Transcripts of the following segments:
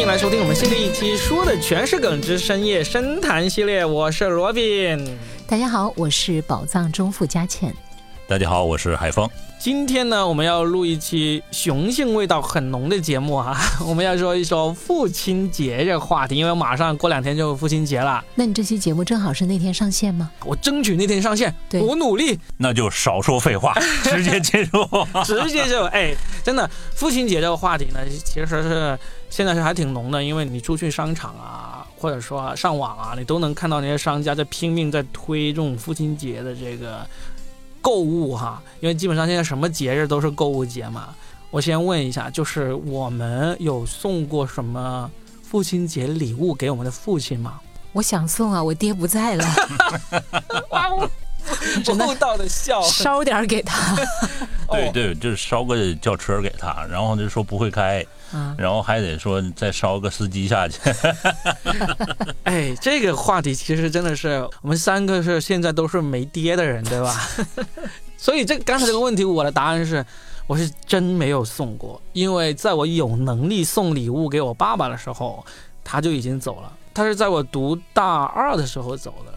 欢迎来收听我们新的一期，说的全是梗之深夜深谈系列。我是罗宾，大家好，我是宝藏中富佳倩。大家好，我是海峰。今天呢，我们要录一期雄性味道很浓的节目啊！我们要说一说父亲节这个话题，因为马上过两天就父亲节了。那你这期节目正好是那天上线吗？我争取那天上线，对我努力，那就少说废话，直接进入。直接就哎，真的父亲节这个话题呢，其实是现在是还挺浓的，因为你出去商场啊，或者说上网啊，你都能看到那些商家在拼命在推这种父亲节的这个。购物哈，因为基本上现在什么节日都是购物节嘛。我先问一下，就是我们有送过什么父亲节礼物给我们的父亲吗？我想送啊，我爹不在了。哇，厚道的笑，烧点给他。对对，就是烧个轿车给他，然后就说不会开，然后还得说再烧个司机下去。哎，这个话题其实真的是我们三个是现在都是没爹的人，对吧？所以这刚才这个问题，我的答案是，我是真没有送过，因为在我有能力送礼物给我爸爸的时候，他就已经走了。他是在我读大二的时候走的。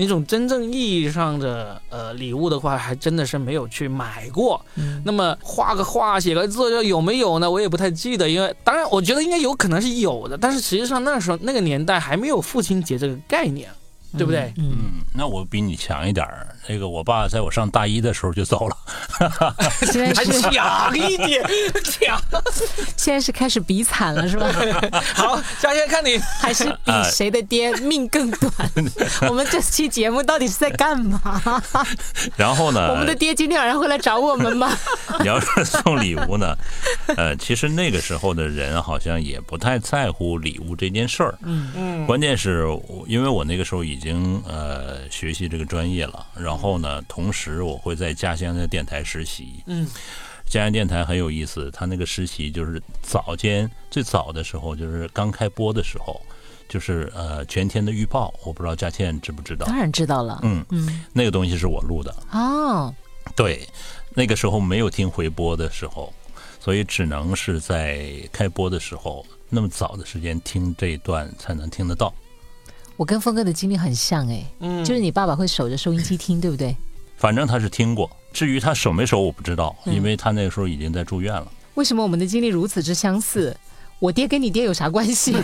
那种真正意义上的呃礼物的话，还真的是没有去买过。那么画个画、写个字，有没有呢？我也不太记得，因为当然我觉得应该有可能是有的，但是实际上那时候那个年代还没有父亲节这个概念。对不对？嗯，那我比你强一点儿。那个我爸在我上大一的时候就走了，还强 一点，强。现在是开始比惨了，是吧？好，下先看你还是比谁的爹命更短。我们这期节目到底是在干嘛？然后呢？我们的爹今天晚上会来找我们吗？你要是送礼物呢？呃，其实那个时候的人好像也不太在乎礼物这件事儿。嗯嗯。关键是，因为我那个时候已。已经呃学习这个专业了，然后呢，同时我会在家乡的电台实习。嗯，家乡电台很有意思，他那个实习就是早间最早的时候，就是刚开播的时候，就是呃全天的预报，我不知道佳倩知不知道？当然知道了。嗯嗯，那个东西是我录的。哦，对，那个时候没有听回播的时候，所以只能是在开播的时候那么早的时间听这一段才能听得到。我跟峰哥的经历很像哎，嗯，就是你爸爸会守着收音机听，对不对？反正他是听过，至于他守没守我不知道，因为他那个时候已经在住院了。为什么我们的经历如此之相似？我爹跟你爹有啥关系？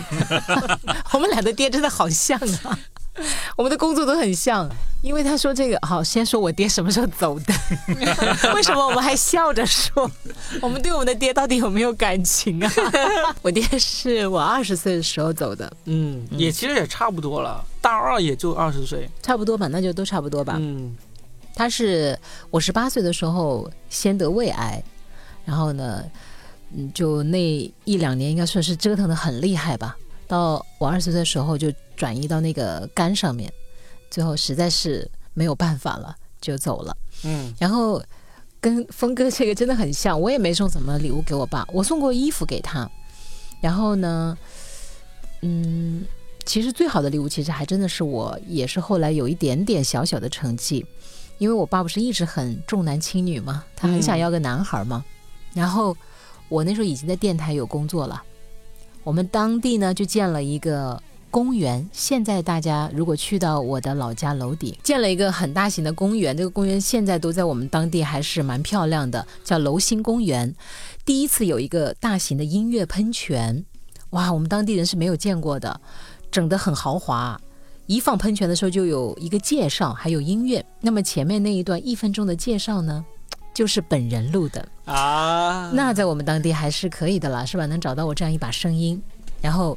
我们俩的爹真的好像啊。我们的工作都很像，因为他说这个好，先说我爹什么时候走的？为什么我们还笑着说？我们对我们的爹到底有没有感情啊？我爹是我二十岁的时候走的，嗯，也其实也差不多了，大二也就二十岁，差不多吧，那就都差不多吧。嗯，他是我十八岁的时候先得胃癌，然后呢，嗯，就那一两年应该算是折腾的很厉害吧。到我二十岁的时候就转移到那个肝上面，最后实在是没有办法了，就走了。嗯，然后跟峰哥这个真的很像，我也没送什么礼物给我爸，我送过衣服给他。然后呢，嗯，其实最好的礼物其实还真的是我，也是后来有一点点小小的成绩，因为我爸不是一直很重男轻女嘛，他很想要个男孩嘛。然后我那时候已经在电台有工作了。我们当地呢就建了一个公园，现在大家如果去到我的老家楼底，建了一个很大型的公园，这个公园现在都在我们当地还是蛮漂亮的，叫楼心公园。第一次有一个大型的音乐喷泉，哇，我们当地人是没有见过的，整得很豪华。一放喷泉的时候就有一个介绍，还有音乐。那么前面那一段一分钟的介绍呢？就是本人录的啊，那在我们当地还是可以的啦，是吧？能找到我这样一把声音。然后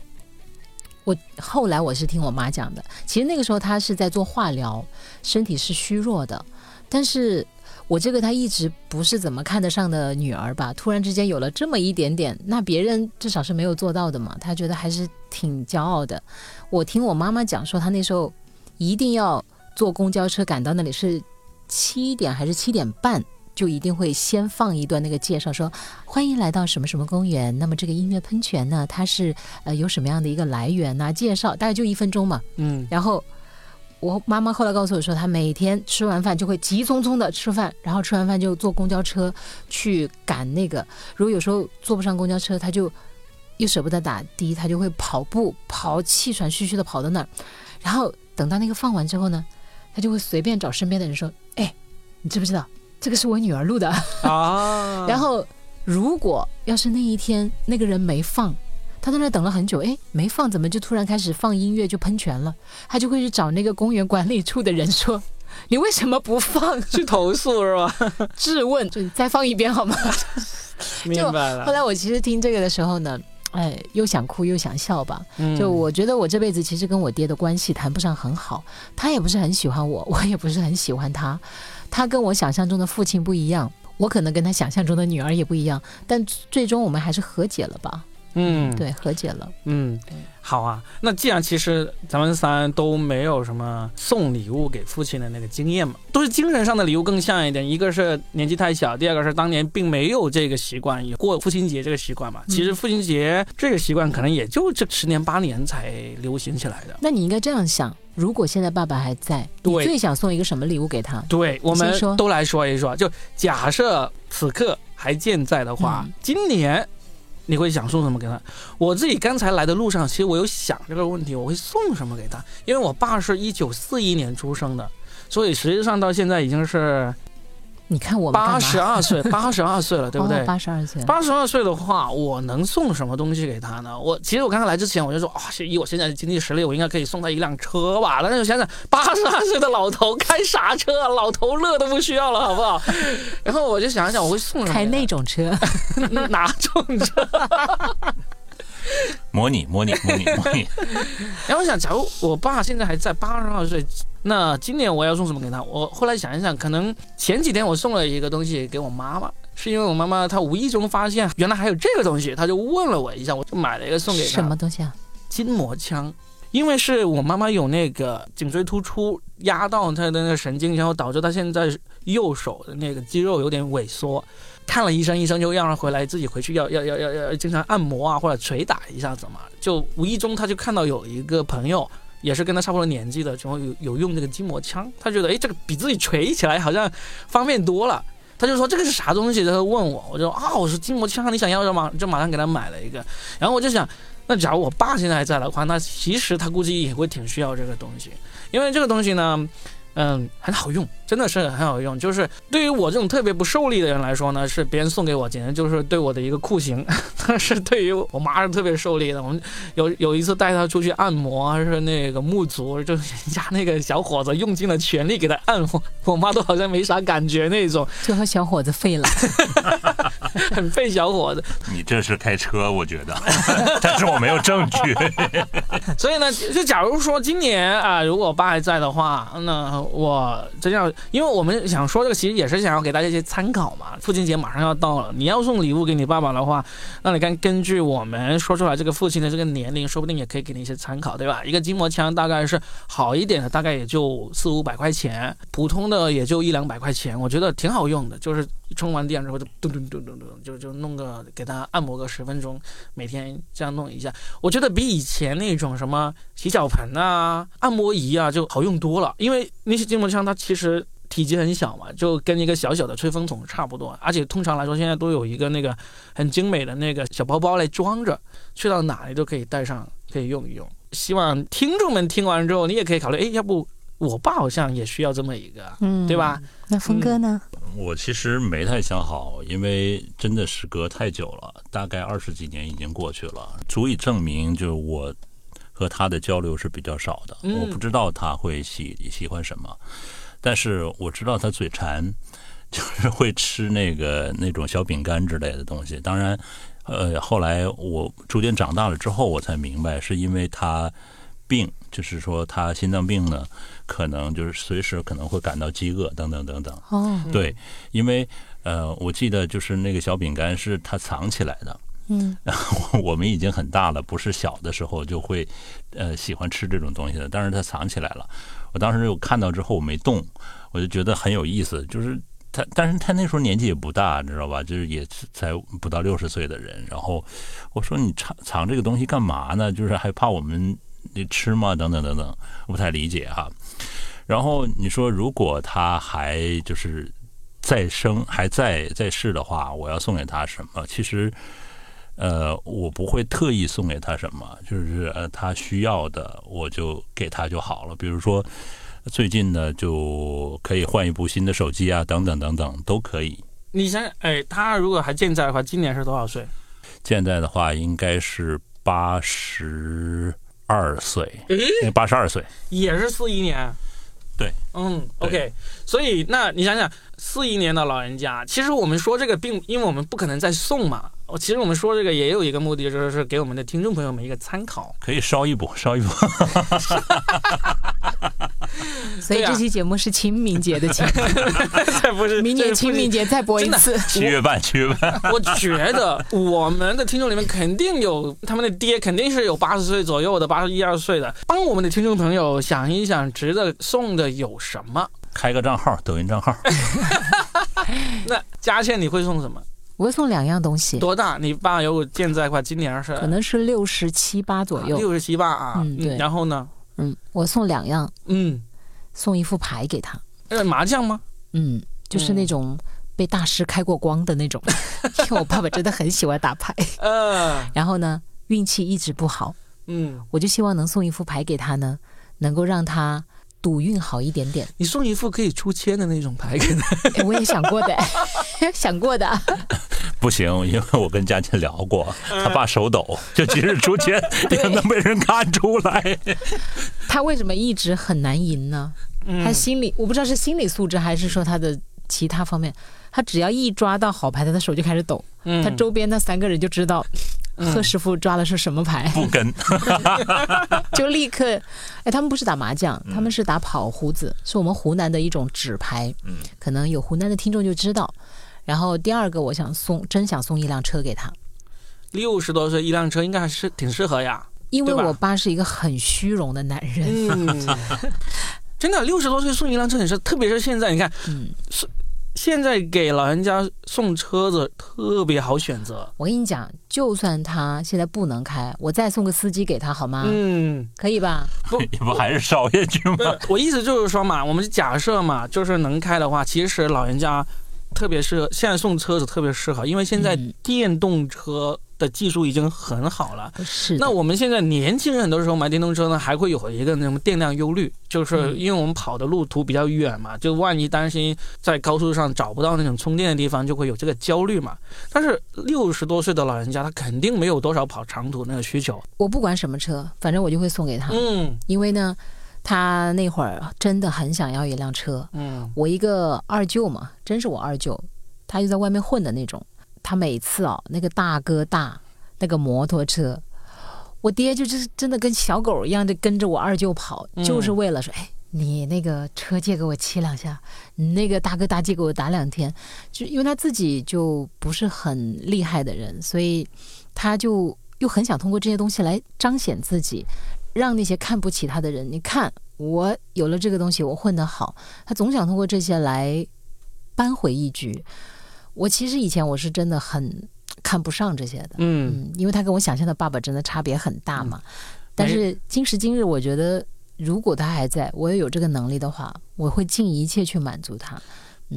我后来我是听我妈讲的，其实那个时候她是在做化疗，身体是虚弱的。但是我这个她一直不是怎么看得上的女儿吧，突然之间有了这么一点点，那别人至少是没有做到的嘛，她觉得还是挺骄傲的。我听我妈妈讲说，她那时候一定要坐公交车赶到那里是七点还是七点半。就一定会先放一段那个介绍，说欢迎来到什么什么公园。那么这个音乐喷泉呢，它是呃有什么样的一个来源呢？介绍大概就一分钟嘛。嗯。然后我妈妈后来告诉我说，她每天吃完饭就会急匆匆的吃饭，然后吃完饭就坐公交车去赶那个。如果有时候坐不上公交车，她就又舍不得打的，她就会跑步跑气喘吁吁的跑到那儿，然后等到那个放完之后呢，她就会随便找身边的人说：“哎，你知不知道这个是我女儿录的啊？” 然后如果要是那一天那个人没放，他在那等了很久，哎，没放，怎么就突然开始放音乐就喷泉了？他就会去找那个公园管理处的人说：“你为什么不放？” 去投诉是吧？质问，就再放一遍好吗？明白了。后来我其实听这个的时候呢。哎，又想哭又想笑吧。就我觉得我这辈子其实跟我爹的关系谈不上很好，他也不是很喜欢我，我也不是很喜欢他。他跟我想象中的父亲不一样，我可能跟他想象中的女儿也不一样，但最终我们还是和解了吧。嗯，对，和解了。嗯，好啊。那既然其实咱们三都没有什么送礼物给父亲的那个经验嘛，都是精神上的礼物更像一点。一个是年纪太小，第二个是当年并没有这个习惯，也过父亲节这个习惯嘛。其实父亲节这个习惯可能也就这十年八年才流行起来的。那你应该这样想：如果现在爸爸还在，你最想送一个什么礼物给他？对，我们都来说一说。就假设此刻还健在的话，今年。你会想送什么给他？我自己刚才来的路上，其实我有想这个问题，我会送什么给他？因为我爸是一九四一年出生的，所以实际上到现在已经是。你看我八十二岁，八十二岁了，对不对？八十二岁，八十二岁的话，我能送什么东西给他呢？我其实我刚刚来之前我就说，啊，以我现在的经济实力，我应该可以送他一辆车吧。但是我想想，八十二岁的老头开啥车啊？老头乐都不需要了，好不好？然后我就想想，我会送开那种车，哪种车？模拟，模拟，模拟，模拟。然后我想，假如我爸现在还在，八十二岁，那今年我要送什么给他？我后来想一想，可能前几天我送了一个东西给我妈妈，是因为我妈妈她无意中发现原来还有这个东西，她就问了我一下，我就买了一个送给她。什么东西啊？筋膜枪。因为是我妈妈有那个颈椎突出压到她的那个神经，然后导致她现在右手的那个肌肉有点萎缩。看了医生，医生就让她回来自己回去要要要要要经常按摩啊，或者捶打一下子嘛。就无意中她就看到有一个朋友也是跟他差不多年纪的，然后有有用这个筋膜枪，他觉得哎这个比自己锤起来好像方便多了。他就说这个是啥东西？他问我，我就啊我说筋膜枪，你想要就马就马上给他买了一个。然后我就想。那假如我爸现在还在的话，那其实他估计也会挺需要这个东西，因为这个东西呢。嗯，很好用，真的是很好用。就是对于我这种特别不受力的人来说呢，是别人送给我，简直就是对我的一个酷刑。但是对于我妈是特别受力的。我们有有一次带她出去按摩，是那个沐足，就人家那个小伙子用尽了全力给她按摩，我妈都好像没啥感觉那种。就和小伙子废了，很费小伙子。你这是开车，我觉得，但是我没有证据。所以呢，就假如说今年啊，如果我爸还在的话，那。我真要，因为我们想说这个，其实也是想要给大家一些参考嘛。父亲节马上要到了，你要送礼物给你爸爸的话，那你看根据我们说出来这个父亲的这个年龄，说不定也可以给你一些参考，对吧？一个筋膜枪大概是好一点的，大概也就四五百块钱，普通的也就一两百块钱，我觉得挺好用的，就是充完电之后就咚咚咚咚咚，就就弄个给他按摩个十分钟，每天这样弄一下，我觉得比以前那种什么洗脚盆啊、按摩仪啊就好用多了，因为。那些筋膜枪它其实体积很小嘛，就跟一个小小的吹风筒差不多，而且通常来说现在都有一个那个很精美的那个小包包来装着，去到哪里都可以带上，可以用一用。希望听众们听完之后，你也可以考虑，哎，要不我爸好像也需要这么一个，嗯，对吧？那峰哥呢？我其实没太想好，因为真的时隔太久了，大概二十几年已经过去了，足以证明就是我。和他的交流是比较少的，我不知道他会喜喜欢什么，但是我知道他嘴馋，就是会吃那个那种小饼干之类的东西。当然，呃，后来我逐渐长大了之后，我才明白是因为他病，就是说他心脏病呢，可能就是随时可能会感到饥饿等等等等。哦，对，因为呃，我记得就是那个小饼干是他藏起来的。嗯，我们已经很大了，不是小的时候就会，呃，喜欢吃这种东西的。但是他藏起来了，我当时就看到之后我没动，我就觉得很有意思。就是他，但是他那时候年纪也不大，你知道吧？就是也才不到六十岁的人。然后我说你藏藏这个东西干嘛呢？就是还怕我们吃吗？等等等等，我不太理解哈。然后你说如果他还就是再生还在在世的话，我要送给他什么？其实。呃，我不会特意送给他什么，就是呃他需要的我就给他就好了。比如说最近呢，就可以换一部新的手机啊，等等等等都可以。你想，哎，他如果还健在的话，今年是多少岁？健在的话应该是八十二岁，八十二岁，也是四一年。对，嗯，OK，所以那你想想，四一年的老人家，其实我们说这个并，因为我们不可能再送嘛。我其实我们说这个也有一个目的，就是给我们的听众朋友们一个参考，可以烧一波，烧一波。所以这期节目是清明节的节目，不是 明年清明节再播一次。七月半，七月半。我觉得我们的听众里面肯定有他们的爹，肯定是有八十岁左右的，八十一二岁的。帮我们的听众朋友想一想，值得送的有什么？开个账号，抖音账号。那佳倩你会送什么？我会送两样东西。多大？你爸有健在话，今年是？可能是六十七八左右。六十七八啊。嗯，对。然后呢？嗯，我送两样。嗯，送一副牌给他。呃，麻将吗？嗯，就是那种被大师开过光的那种。因为我爸爸真的很喜欢打牌。嗯。然后呢，运气一直不好。嗯。我就希望能送一副牌给他呢，能够让他。赌运好一点点，你送一副可以出千的那种牌给他。我也想过的，想过的。不行，因为我跟佳倩聊过，他爸手抖，就即使出千也能被人看出来。他为什么一直很难赢呢？他心理我不知道是心理素质还是说他的其他方面，他只要一抓到好牌，他的手就开始抖。他周边那三个人就知道。贺师傅抓的是什么牌？不跟，就立刻，哎，他们不是打麻将，他们是打跑胡子，是我们湖南的一种纸牌。嗯，可能有湖南的听众就知道。然后第二个，我想送，真想送一辆车给他。六十多岁一辆车应该还是挺适合呀。因为我爸是一个很虚荣的男人。嗯，真的，六十多岁送一辆车很适，特别是现在，你看，嗯，是。现在给老人家送车子特别好选择。我跟你讲，就算他现在不能开，我再送个司机给他好吗？嗯，可以吧？不，不还是烧下去吗？我意思就是说嘛，我们假设嘛，就是能开的话，其实老人家特别适合。现在送车子特别适合，因为现在电动车。的技术已经很好了，是。那我们现在年轻人很多时候买电动车呢，还会有一个那种电量忧虑，就是因为我们跑的路途比较远嘛，就万一担心在高速上找不到那种充电的地方，就会有这个焦虑嘛。但是六十多岁的老人家，他肯定没有多少跑长途那个需求。我不管什么车，反正我就会送给他。嗯，因为呢，他那会儿真的很想要一辆车。嗯，我一个二舅嘛，真是我二舅，他就在外面混的那种。他每次哦，那个大哥大那个摩托车，我爹就是真的跟小狗一样的跟着我二舅跑，就是为了说，哎，你那个车借给我骑两下，你那个大哥大借给我打两天，就因为他自己就不是很厉害的人，所以他就又很想通过这些东西来彰显自己，让那些看不起他的人，你看我有了这个东西，我混得好，他总想通过这些来扳回一局。我其实以前我是真的很看不上这些的，嗯，因为他跟我想象的爸爸真的差别很大嘛。但是今时今日，我觉得如果他还在，我也有这个能力的话，我会尽一切去满足他。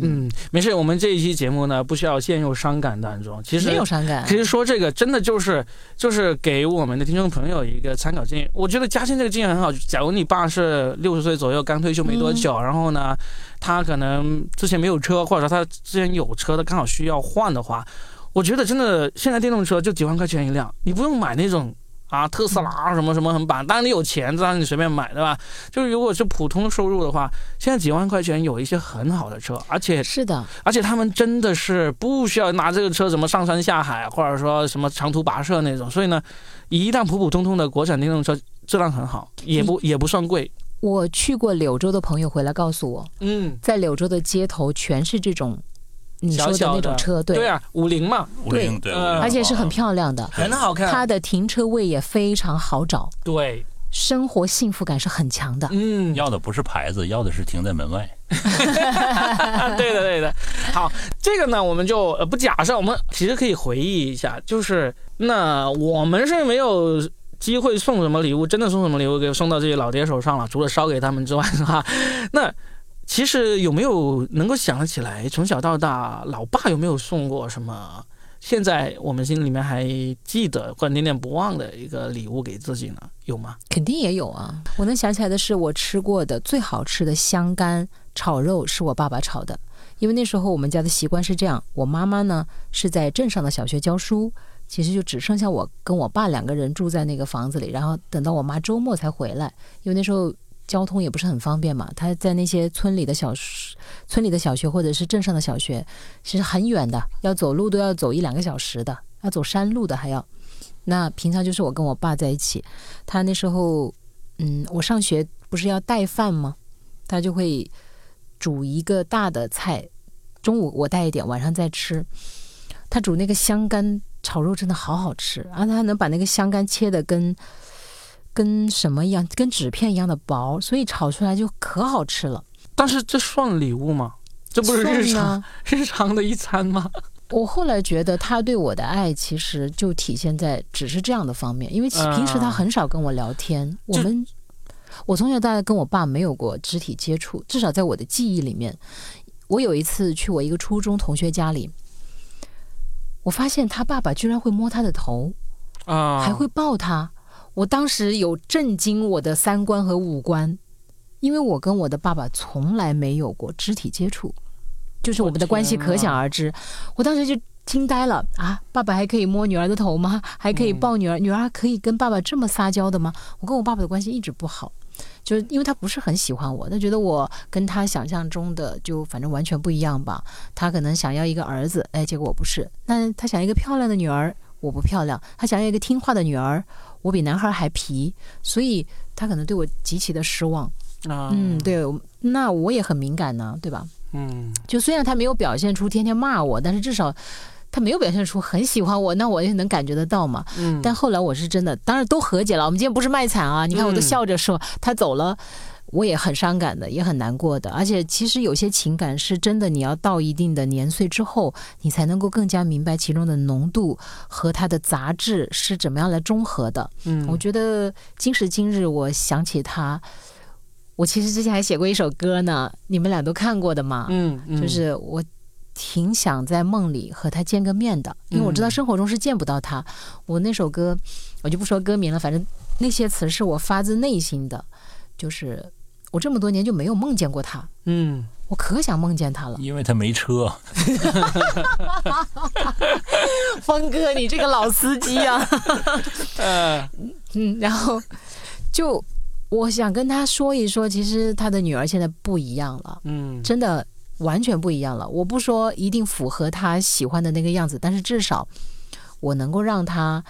嗯，没事，我们这一期节目呢，不需要陷入伤感当中。其实没有伤感。其实说这个，真的就是就是给我们的听众朋友一个参考建议。我觉得嘉兴这个建议很好。假如你爸是六十岁左右，刚退休没多久，然后呢，他可能之前没有车，或者说他之前有车，的刚好需要换的话，我觉得真的现在电动车就几万块钱一辆，你不用买那种。啊，特斯拉什么什么很板，当然你有钱，当然你随便买，对吧？就是如果是普通收入的话，现在几万块钱有一些很好的车，而且是的，而且他们真的是不需要拿这个车什么上山下海，或者说什么长途跋涉那种。所以呢，一旦普普通通的国产电动车质量很好，也不也不算贵。我去过柳州的朋友回来告诉我，嗯，在柳州的街头全是这种。你说的那种车，对对啊，五菱嘛，五菱对，而且是很漂亮的，很好看。它的停车位也非常好找，对，生活幸福感是很强的。嗯，要的不是牌子，要的是停在门外。对的，对的。好，这个呢，我们就呃不假设，我们其实可以回忆一下，就是那我们是没有机会送什么礼物，真的送什么礼物给送到这些老爹手上了，除了烧给他们之外，是吧？那。其实有没有能够想得起来，从小到大，老爸有没有送过什么现在我们心里面还记得或念念不忘的一个礼物给自己呢？有吗？肯定也有啊！我能想起来的是，我吃过的最好吃的香干炒肉是我爸爸炒的。因为那时候我们家的习惯是这样，我妈妈呢是在镇上的小学教书，其实就只剩下我跟我爸两个人住在那个房子里，然后等到我妈周末才回来，因为那时候。交通也不是很方便嘛，他在那些村里的小村里的小学或者是镇上的小学，其实很远的，要走路都要走一两个小时的，要走山路的还要。那平常就是我跟我爸在一起，他那时候，嗯，我上学不是要带饭吗？他就会煮一个大的菜，中午我带一点，晚上再吃。他煮那个香干炒肉真的好好吃，然后他能把那个香干切的跟。跟什么一样，跟纸片一样的薄，所以炒出来就可好吃了。但是这算礼物吗？这不是日常 日常的一餐吗？我后来觉得他对我的爱其实就体现在只是这样的方面，因为平时他很少跟我聊天。我们我从小到大跟我爸没有过肢体接触，至少在我的记忆里面。我有一次去我一个初中同学家里，我发现他爸爸居然会摸他的头啊，还会抱他。我当时有震惊我的三观和五官，因为我跟我的爸爸从来没有过肢体接触，就是我们的关系可想而知。我当时就惊呆了啊！爸爸还可以摸女儿的头吗？还可以抱女儿？女儿可以跟爸爸这么撒娇的吗？我跟我爸爸的关系一直不好，就是因为他不是很喜欢我，他觉得我跟他想象中的就反正完全不一样吧。他可能想要一个儿子，哎，结果我不是。那他想要一个漂亮的女儿，我不漂亮。他想要一个听话的女儿。我比男孩还皮，所以他可能对我极其的失望。嗯，对，那我也很敏感呢，对吧？嗯，就虽然他没有表现出天天骂我，但是至少他没有表现出很喜欢我，那我也能感觉得到嘛。嗯，但后来我是真的，当然都和解了。我们今天不是卖惨啊，你看我都笑着说他走了。我也很伤感的，也很难过的，而且其实有些情感是真的，你要到一定的年岁之后，你才能够更加明白其中的浓度和它的杂质是怎么样来中和的。嗯，我觉得今时今日，我想起他，我其实之前还写过一首歌呢，你们俩都看过的嘛。嗯嗯，就是我挺想在梦里和他见个面的，因为我知道生活中是见不到他。我那首歌，我就不说歌名了，反正那些词是我发自内心的，就是。我这么多年就没有梦见过他，嗯，我可想梦见他了，因为他没车。峰哥，你这个老司机啊，嗯嗯，然后就我想跟他说一说，其实他的女儿现在不一样了，嗯，真的完全不一样了。我不说一定符合他喜欢的那个样子，但是至少我能够让他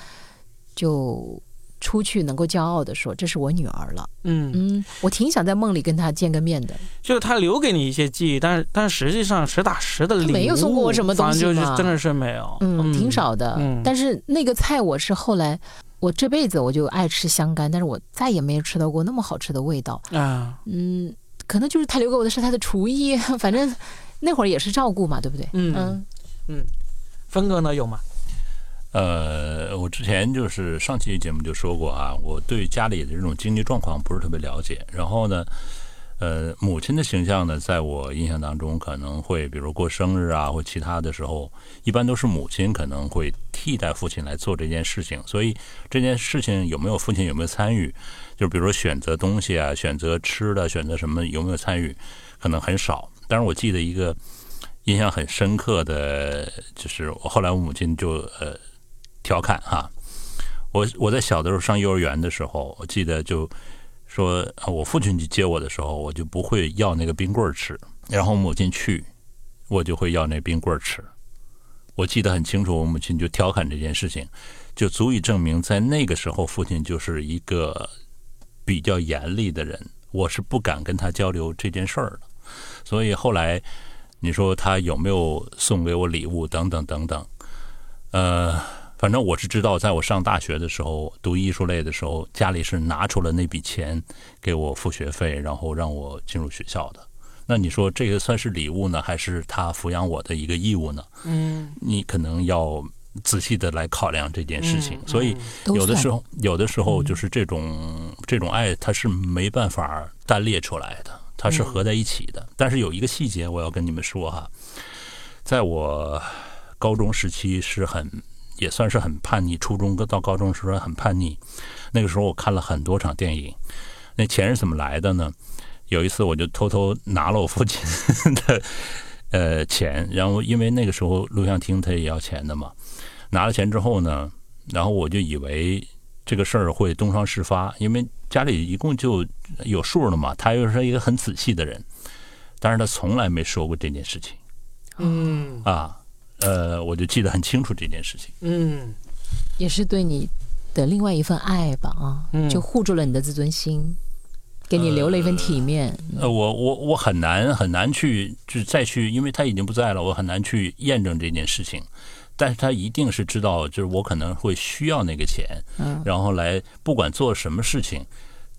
就。出去能够骄傲的说：“这是我女儿了。”嗯嗯，我挺想在梦里跟她见个面的。就是她留给你一些记忆，但是但是实际上实打实的礼物没有送过我什么东西嘛，真的是没有。嗯，挺少的。嗯，但是那个菜我是后来，我这辈子我就爱吃香干，但是我再也没有吃到过那么好吃的味道啊。嗯，可能就是他留给我的是他的厨艺，反正那会儿也是照顾嘛，对不对？嗯嗯嗯，峰哥呢有吗？呃，我之前就是上期节目就说过啊，我对家里的这种经济状况不是特别了解。然后呢，呃，母亲的形象呢，在我印象当中可能会，比如过生日啊或其他的时候，一般都是母亲可能会替代父亲来做这件事情。所以这件事情有没有父亲有没有参与，就比如说选择东西啊、选择吃的、选择什么有没有参与，可能很少。但是我记得一个印象很深刻的就是，我后来我母亲就呃。调侃哈，我我在小的时候上幼儿园的时候，我记得就说，我父亲去接我的时候，我就不会要那个冰棍吃，然后母亲去，我就会要那冰棍吃。我记得很清楚，我母亲就调侃这件事情，就足以证明在那个时候，父亲就是一个比较严厉的人，我是不敢跟他交流这件事儿的。所以后来你说他有没有送给我礼物等等等等，呃。反正我是知道，在我上大学的时候，读艺术类的时候，家里是拿出了那笔钱给我付学费，然后让我进入学校的。那你说这个算是礼物呢，还是他抚养我的一个义务呢？嗯，你可能要仔细的来考量这件事情。所以有的时候，有的时候就是这种这种爱，它是没办法单列出来的，它是合在一起的。但是有一个细节我要跟你们说哈，在我。高中时期是很也算是很叛逆，初中到高中时候很叛逆。那个时候我看了很多场电影，那钱是怎么来的呢？有一次我就偷偷拿了我父亲的呃钱，然后因为那个时候录像厅他也要钱的嘛，拿了钱之后呢，然后我就以为这个事儿会东窗事发，因为家里一共就有数了嘛，他又是一个很仔细的人，但是他从来没说过这件事情。嗯啊，呃，我就记得很清楚这件事情。嗯，也是对你。的另外一份爱吧啊，就护住了你的自尊心，给你留了一份体面。呃，我我我很难很难去就再去，因为他已经不在了，我很难去验证这件事情。但是他一定是知道，就是我可能会需要那个钱，嗯，然后来不管做什么事情，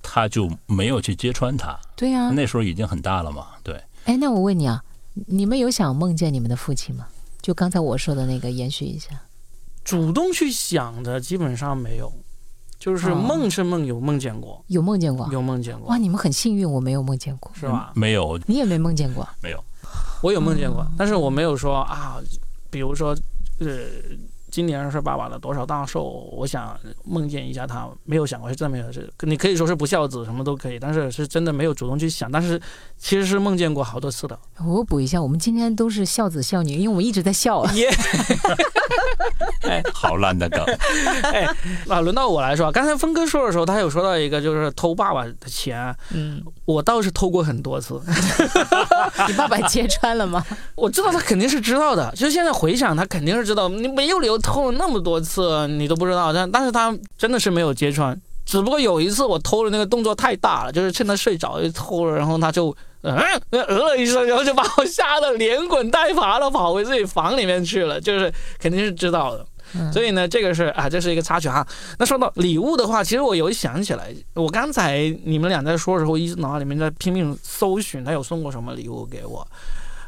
他就没有去揭穿他。对呀，那时候已经很大了嘛，对。哎，那我问你啊，你们有想梦见你们的父亲吗？就刚才我说的那个，延续一下。主动去想的基本上没有，就是梦是梦，有梦见过，有梦见过，有梦见过。哇，你们很幸运，我没有梦见过，是吧？没有，你也没梦见过，没有，我有梦见过，但是我没有说啊，比如说，呃。今年是爸爸的多少大寿，我想梦见一下他，没有想过是真没有，是你可以说是不孝子，什么都可以，但是是真的没有主动去想，但是其实是梦见过好多次的。我补一下，我们今天都是孝子孝女，因为我们一直在笑。耶，哎，好烂的梗。哎，那轮到我来说，刚才峰哥说的时候，他有说到一个就是偷爸爸的钱，嗯，我倒是偷过很多次。你爸爸揭穿了吗？我知道他肯定是知道的，就现在回想，他肯定是知道，你没有理由。偷了那么多次，你都不知道，但但是他真的是没有揭穿，只不过有一次我偷的那个动作太大了，就是趁他睡着就偷了，然后他就嗯呃了一声，然后就把我吓得连滚带爬的跑回自己房里面去了，就是肯定是知道的，所以呢，这个是啊，这是一个插曲哈。那说到礼物的话，其实我有想起来，我刚才你们俩在说的时候，一直脑海里面在拼命搜寻他有送过什么礼物给我。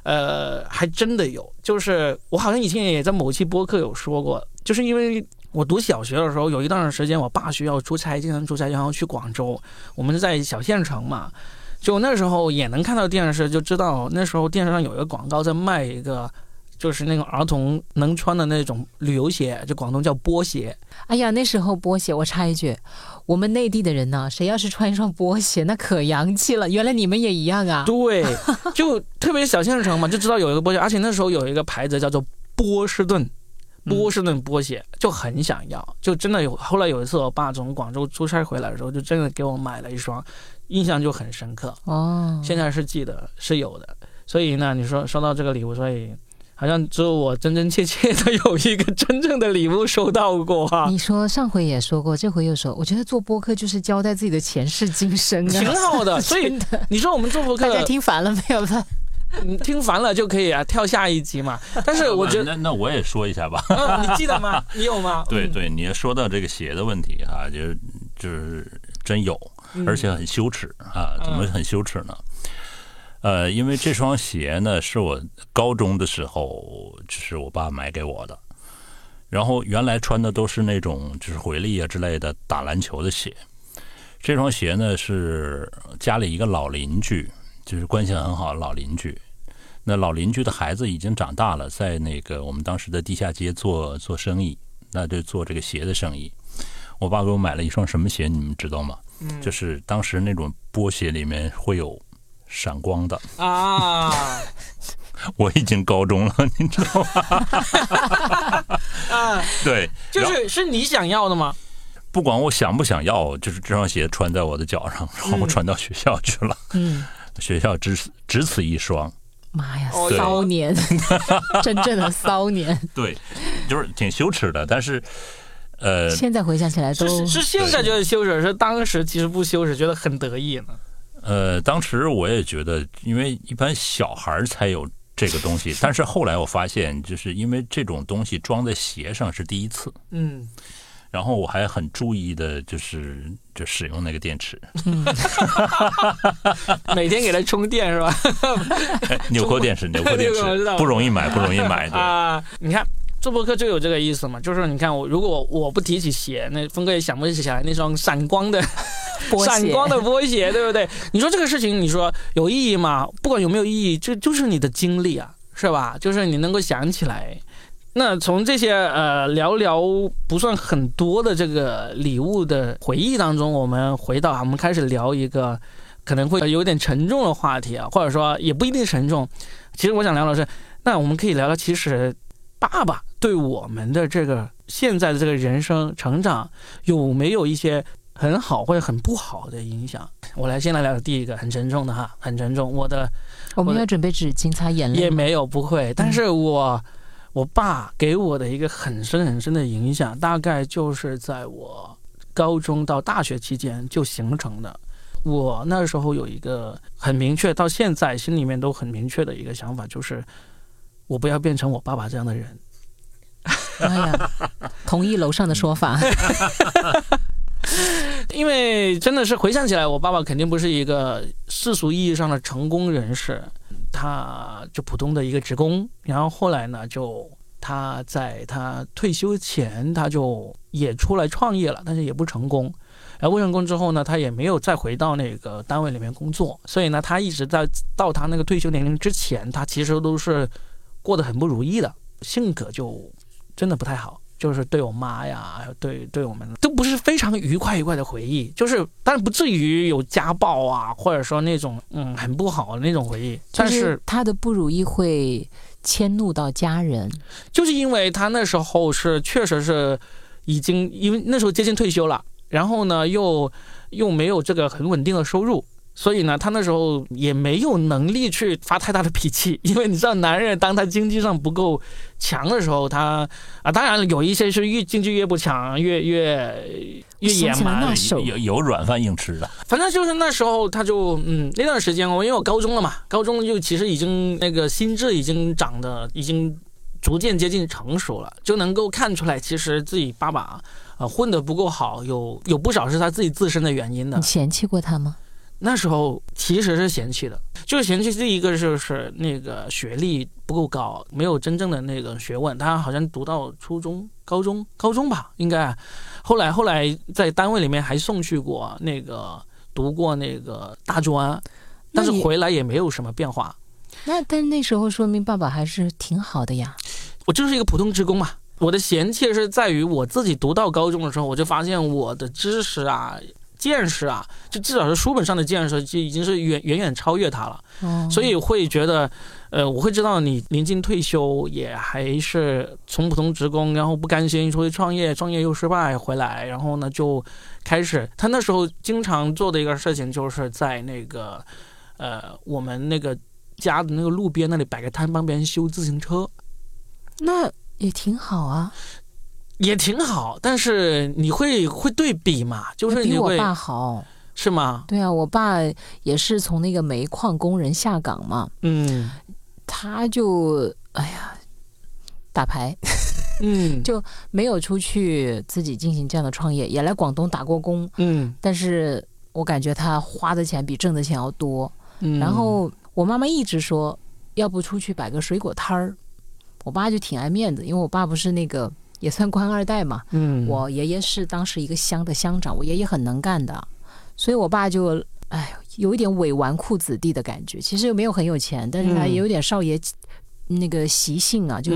呃，还真的有，就是我好像以前也在某期播客有说过，就是因为我读小学的时候，有一段时间我爸需要出差，经常出差，然后去广州，我们是在小县城嘛，就那时候也能看到电视，就知道那时候电视上有一个广告在卖一个。就是那种儿童能穿的那种旅游鞋，就广东叫波鞋。哎呀，那时候波鞋，我插一句，我们内地的人呢，谁要是穿一双波鞋，那可洋气了。原来你们也一样啊？对，就特别小县城嘛，就知道有一个波鞋，而且那时候有一个牌子叫做波士顿，波士顿波鞋，就很想要，就真的有。后来有一次，我爸从广州出差回来的时候，就真的给我买了一双，印象就很深刻。哦，现在是记得是有的。所以呢，你说收到这个礼物，所以。好像只有我真真切切的有一个真正的礼物收到过哈。你说上回也说过，这回又说，我觉得做播客就是交代自己的前世今生，挺好的。所以你说我们做播客，大家听烦了没有？你听烦了就可以啊，跳下一集嘛。但是我觉得，那那我也说一下吧。你记得吗？你有吗？对对，你说到这个鞋的问题哈，就是就是真有，而且很羞耻啊。怎么很羞耻呢？呃，因为这双鞋呢，是我高中的时候，就是我爸买给我的。然后原来穿的都是那种就是回力啊之类的打篮球的鞋。这双鞋呢，是家里一个老邻居，就是关系很好的老邻居。那老邻居的孩子已经长大了，在那个我们当时的地下街做做生意，那就做这个鞋的生意。我爸给我买了一双什么鞋，你们知道吗？嗯，就是当时那种波鞋里面会有。闪光的啊！我已经高中了，你知道吗？啊，对，就是是你想要的吗？不管我想不想要，就是这双鞋穿在我的脚上，然后我穿到学校去了。嗯，学校只只此一双。妈呀，骚年，真正的骚年。对，就是挺羞耻的，但是呃，现在回想起来都是现在觉得羞耻，是当时其实不羞耻，觉得很得意呢。呃，当时我也觉得，因为一般小孩才有这个东西，但是后来我发现，就是因为这种东西装在鞋上是第一次，嗯，然后我还很注意的，就是就使用那个电池，每天给它充电是吧？纽扣电池，纽扣电池不容易买，不容易买啊！你看。做博客就有这个意思嘛，就是你看我，如果我不提起鞋，那峰哥也想不起来那双闪光的、闪光的波鞋，对不对？你说这个事情，你说有意义吗？不管有没有意义，这就是你的经历啊，是吧？就是你能够想起来，那从这些呃寥寥不算很多的这个礼物的回忆当中，我们回到啊我们开始聊一个可能会有点沉重的话题啊，或者说也不一定沉重。其实我想聊的是，那我们可以聊聊，其实爸爸对我们的这个现在的这个人生成长有没有一些很好或者很不好的影响？我来先来聊第一个很沉重的哈，很沉重。我的我们要准备纸巾擦眼泪，也没有不会，但是我。我爸给我的一个很深很深的影响，大概就是在我高中到大学期间就形成的。我那时候有一个很明确，到现在心里面都很明确的一个想法，就是我不要变成我爸爸这样的人。哎呀，同意楼上的说法。因为真的是回想起来，我爸爸肯定不是一个世俗意义上的成功人士。他就普通的一个职工，然后后来呢，就他在他退休前，他就也出来创业了，但是也不成功。然后不成功之后呢，他也没有再回到那个单位里面工作，所以呢，他一直在到他那个退休年龄之前，他其实都是过得很不如意的，性格就真的不太好。就是对我妈呀，对对我们都不是非常愉快愉快的回忆，就是但是不至于有家暴啊，或者说那种嗯很不好的那种回忆。但是他的不如意会迁怒到家人，就是因为他那时候是确实是已经因为那时候接近退休了，然后呢又又没有这个很稳定的收入。所以呢，他那时候也没有能力去发太大的脾气，因为你知道，男人当他经济上不够强的时候，他啊，当然有一些是越经济越不强，越越越野蛮，有有软饭硬吃的。反正就是那时候，他就嗯，那段时间我因为我高中了嘛，高中就其实已经那个心智已经长得已经逐渐接近成熟了，就能够看出来，其实自己爸爸啊混得不够好，有有不少是他自己自身的原因的。你嫌弃过他吗？那时候其实是嫌弃的，就是嫌弃第一个就是那个学历不够高，没有真正的那个学问。他好像读到初中、高中、高中吧，应该。后来后来在单位里面还送去过那个读过那个大专，但是回来也没有什么变化。那但那时候说明爸爸还是挺好的呀。我就是一个普通职工嘛。我的嫌弃是在于我自己读到高中的时候，我就发现我的知识啊。见识啊，就至少是书本上的见识，就已经是远远远超越他了。所以会觉得，呃，我会知道你临近退休，也还是从普通职工，然后不甘心出去创业，创业又失败回来，然后呢就开始。他那时候经常做的一个事情，就是在那个，呃，我们那个家的那个路边那里摆个摊，帮别人修自行车。那也挺好啊。也挺好，但是你会会对比嘛？就是比我爸好，是吗？对啊，我爸也是从那个煤矿工人下岗嘛。嗯，他就哎呀打牌，嗯，就没有出去自己进行这样的创业，也来广东打过工。嗯，但是我感觉他花的钱比挣的钱要多。嗯，然后我妈妈一直说，要不出去摆个水果摊儿。我爸就挺爱面子，因为我爸不是那个。也算官二代嘛，嗯，我爷爷是当时一个乡的乡长，我爷爷很能干的，所以我爸就哎，有一点伪纨绔子弟的感觉，其实又没有很有钱，但是他也有点少爷那个习性啊，就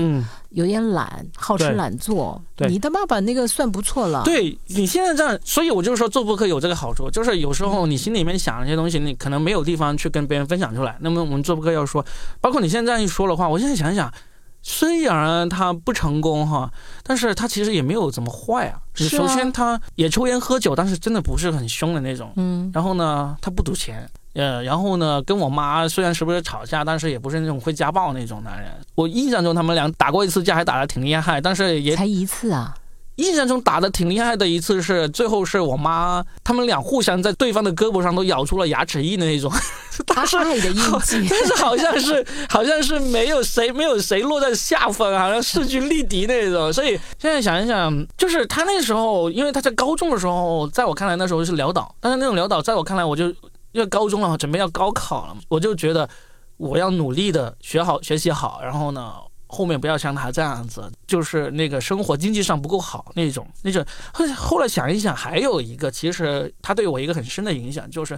有点懒，好吃懒做。你的爸爸那个算不错了。对你现在这样，所以我就是说做播客有这个好处，就是有时候你心里面想一些东西，你可能没有地方去跟别人分享出来。那么我们做播客要说，包括你现在这样一说的话，我现在想一想。虽然他不成功哈，但是他其实也没有怎么坏啊。首先他也抽烟喝酒，但是真的不是很凶的那种。嗯。然后呢，他不赌钱。呃，然后呢，跟我妈虽然时不时吵架，但是也不是那种会家暴那种男人。我印象中他们俩打过一次架，还打得挺厉害，但是也才一次啊。印象中打的挺厉害的一次是，最后是我妈他们俩互相在对方的胳膊上都咬出了牙齿印的那种，大爱的印记。但是好像是好像是没有谁没有谁落在下风，好像势均力敌那种。所以现在想一想，就是他那时候，因为他在高中的时候，在我看来那时候是潦倒，但是那种潦倒，在我看来，我就因为高中了，准备要高考了，我就觉得我要努力的学好学习好，然后呢。后面不要像他这样子，就是那个生活经济上不够好那种那种。后后来想一想，还有一个，其实他对我一个很深的影响，就是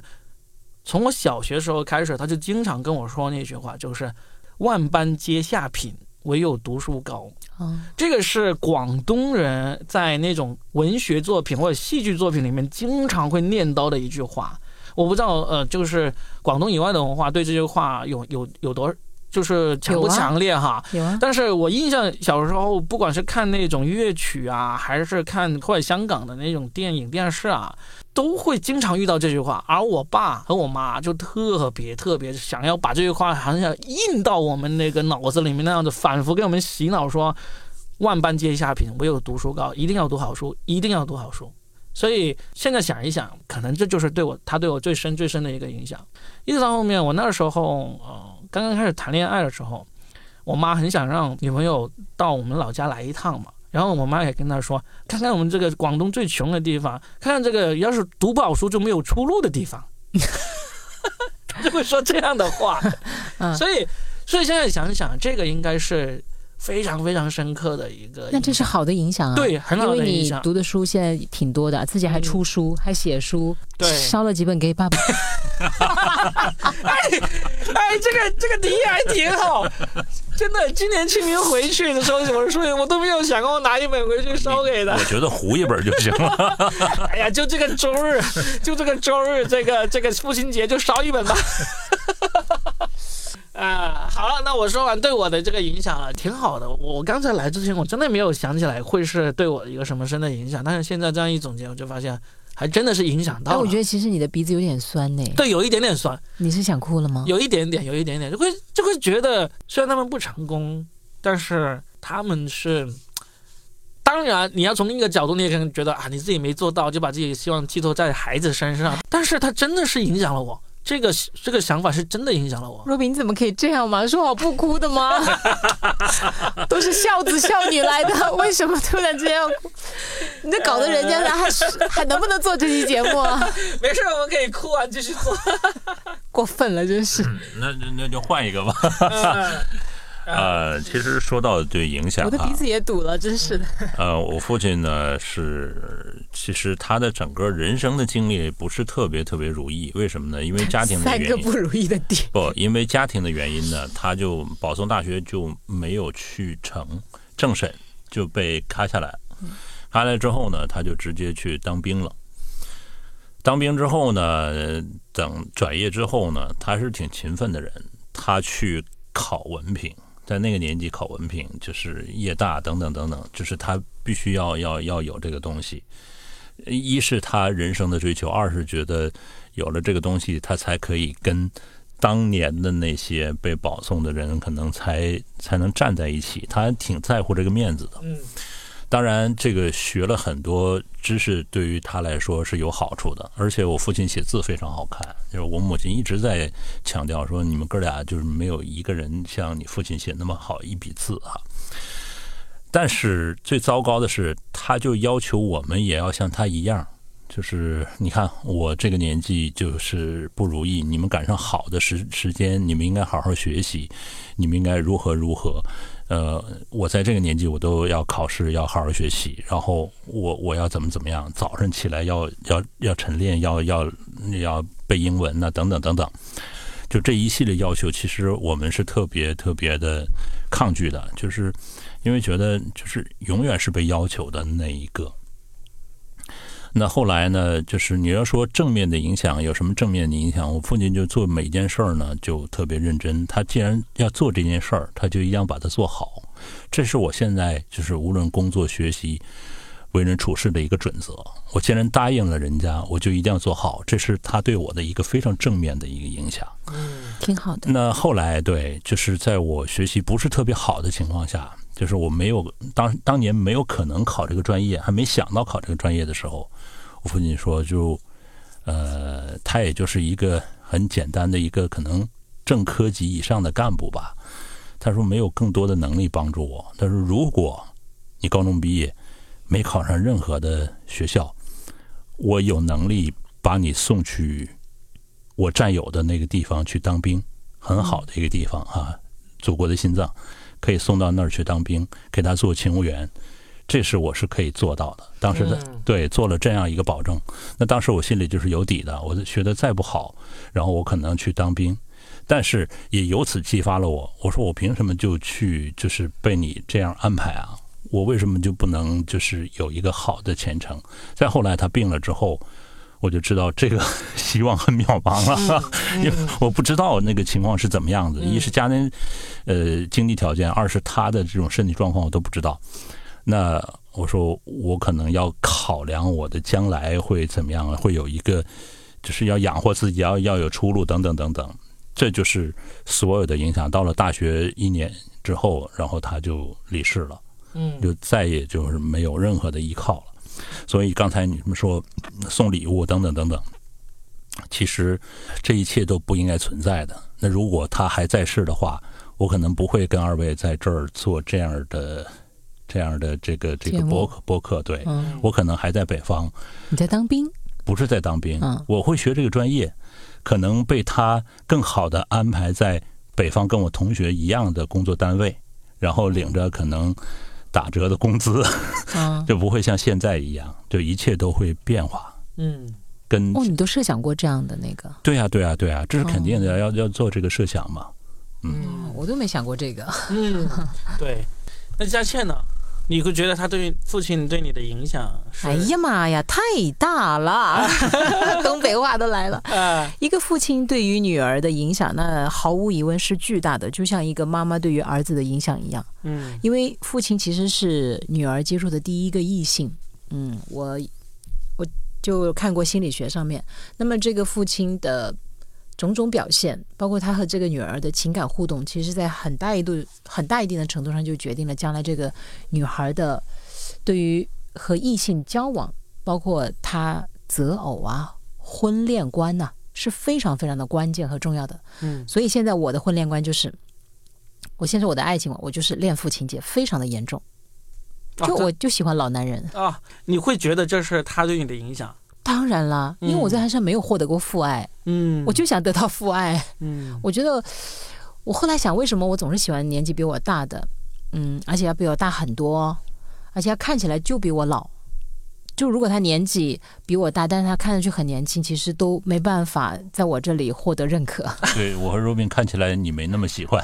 从我小学时候开始，他就经常跟我说那句话，就是“万般皆下品，唯有读书高。这个是广东人在那种文学作品或者戏剧作品里面经常会念叨的一句话。我不知道，呃，就是广东以外的文化对这句话有有有多。就是强不强烈哈？有啊。但是我印象小时候，不管是看那种乐曲啊，还是看或者香港的那种电影电视啊，都会经常遇到这句话。而我爸和我妈就特别特别想要把这句话好像印到我们那个脑子里面那样子，反复给我们洗脑说：万般皆下品，唯有读书高，一定要读好书，一定要读好书。所以现在想一想，可能这就是对我他对我最深最深的一个影响。一直到后面，我那时候呃。刚刚开始谈恋爱的时候，我妈很想让女朋友到我们老家来一趟嘛。然后我妈也跟她说，看看我们这个广东最穷的地方，看看这个要是读不好书就没有出路的地方，就会说这样的话。所以，所以现在想想，这个应该是。非常非常深刻的一个，那这是好的影响啊，对，很好的影响。读的书现在挺多的，自己还出书，还写书，对，烧了几本给爸爸。哎哎，这个这个提议还挺好，真的。今年清明回去的时候，我书我都没有想过拿一本回去烧给他。我觉得糊一本就行了。哎呀，就这个周日，就这个周日，这个这个父亲节就烧一本吧。啊，好了，那我说完对我的这个影响了，挺好的。我刚才来之前，我真的没有想起来会是对我一个什么深的影响，但是现在这样一总结，我就发现还真的是影响到了。我觉得其实你的鼻子有点酸呢。对，有一点点酸。你是想哭了吗？有一点点，有一点点，就会就会觉得，虽然他们不成功，但是他们是，当然你要从另一个角度，你也可能觉得啊，你自己没做到，就把自己希望寄托在孩子身上，但是他真的是影响了我。这个这个想法是真的影响了我。若冰，你怎么可以这样嘛？说好不哭的吗？都是孝子孝女来的，为什么突然之间要哭？你这搞得人家还还能不能做这期节目啊？没事，我们可以哭完继续做。过分了，真是。那那那就换一个吧。呃，其实说到对影响，我的鼻子也堵了，真是的。呃，我父亲呢是，其实他的整个人生的经历不是特别特别如意，为什么呢？因为家庭的原因。三个不如意的点。不，因为家庭的原因呢，他就保送大学就没有去成政审，就被卡下来。卡下来之后呢，他就直接去当兵了。当兵之后呢，等转业之后呢，他是挺勤奋的人，他去考文凭。在那个年纪考文凭就是业大等等等等，就是他必须要要要有这个东西。一是他人生的追求，二是觉得有了这个东西，他才可以跟当年的那些被保送的人可能才才能站在一起。他挺在乎这个面子的。嗯。当然，这个学了很多知识，对于他来说是有好处的。而且我父亲写字非常好看，就是我母亲一直在强调说，你们哥俩就是没有一个人像你父亲写那么好一笔字啊。但是最糟糕的是，他就要求我们也要像他一样，就是你看我这个年纪就是不如意，你们赶上好的时时间，你们应该好好学习，你们应该如何如何。呃，我在这个年纪，我都要考试，要好好学习，然后我我要怎么怎么样？早上起来要要要晨练，要要要背英文呐，等等等等，就这一系列要求，其实我们是特别特别的抗拒的，就是因为觉得就是永远是被要求的那一个。那后来呢？就是你要说正面的影响有什么正面的影响？我父亲就做每件事儿呢，就特别认真。他既然要做这件事儿，他就一定要把它做好。这是我现在就是无论工作、学习、为人处事的一个准则。我既然答应了人家，我就一定要做好。这是他对我的一个非常正面的一个影响。嗯，挺好的。那后来对，就是在我学习不是特别好的情况下，就是我没有当当年没有可能考这个专业，还没想到考这个专业的时候。我父亲说：“就，呃，他也就是一个很简单的一个可能正科级以上的干部吧。他说没有更多的能力帮助我。他说，如果你高中毕业没考上任何的学校，我有能力把你送去我战友的那个地方去当兵，很好的一个地方啊，祖国的心脏，可以送到那儿去当兵，给他做勤务员。”这是我是可以做到的。当时的对做了这样一个保证，那当时我心里就是有底的。我学的再不好，然后我可能去当兵，但是也由此激发了我。我说我凭什么就去就是被你这样安排啊？我为什么就不能就是有一个好的前程？再后来他病了之后，我就知道这个 希望很渺茫了，因为我不知道那个情况是怎么样子。一是家庭呃经济条件，二是他的这种身体状况我都不知道。那我说我可能要考量我的将来会怎么样，会有一个就是要养活自己，要要有出路等等等等。这就是所有的影响。到了大学一年之后，然后他就离世了，嗯，就再也就是没有任何的依靠了。所以刚才你们说送礼物等等等等，其实这一切都不应该存在的。那如果他还在世的话，我可能不会跟二位在这儿做这样的这样的这个这个博客博客。对我可能还在北方。你在当兵？不是在当兵，我会学这个专业。可能被他更好的安排在北方，跟我同学一样的工作单位，然后领着可能打折的工资，就不会像现在一样，就一切都会变化。嗯，跟哦，你都设想过这样的那个？对呀，对呀，对呀，这是肯定的，要要做这个设想嘛。嗯，我都没想过这个。嗯，对。那佳倩呢？你会觉得他对父亲对你的影响？哎呀妈呀，太大了！东北话都来了。一个父亲对于女儿的影响，那毫无疑问是巨大的，就像一个妈妈对于儿子的影响一样。嗯，因为父亲其实是女儿接触的第一个异性。嗯，我我就看过心理学上面，那么这个父亲的。种种表现，包括他和这个女儿的情感互动，其实，在很大一度、很大一定的程度上，就决定了将来这个女孩的对于和异性交往，包括她择偶啊、婚恋观呐，是非常非常的关键和重要的。嗯，所以现在我的婚恋观就是，我现在我的爱情观，我就是恋父情节非常的严重，就我就喜欢老男人啊。你会觉得这是他对你的影响？当然啦，因为我在他身上没有获得过父爱，嗯，我就想得到父爱，嗯，我觉得我后来想，为什么我总是喜欢年纪比我大的，嗯，而且要比我大很多，而且他看起来就比我老，就如果他年纪比我大，但是他看上去很年轻，其实都没办法在我这里获得认可。对我和 Robin 看起来你没那么喜欢，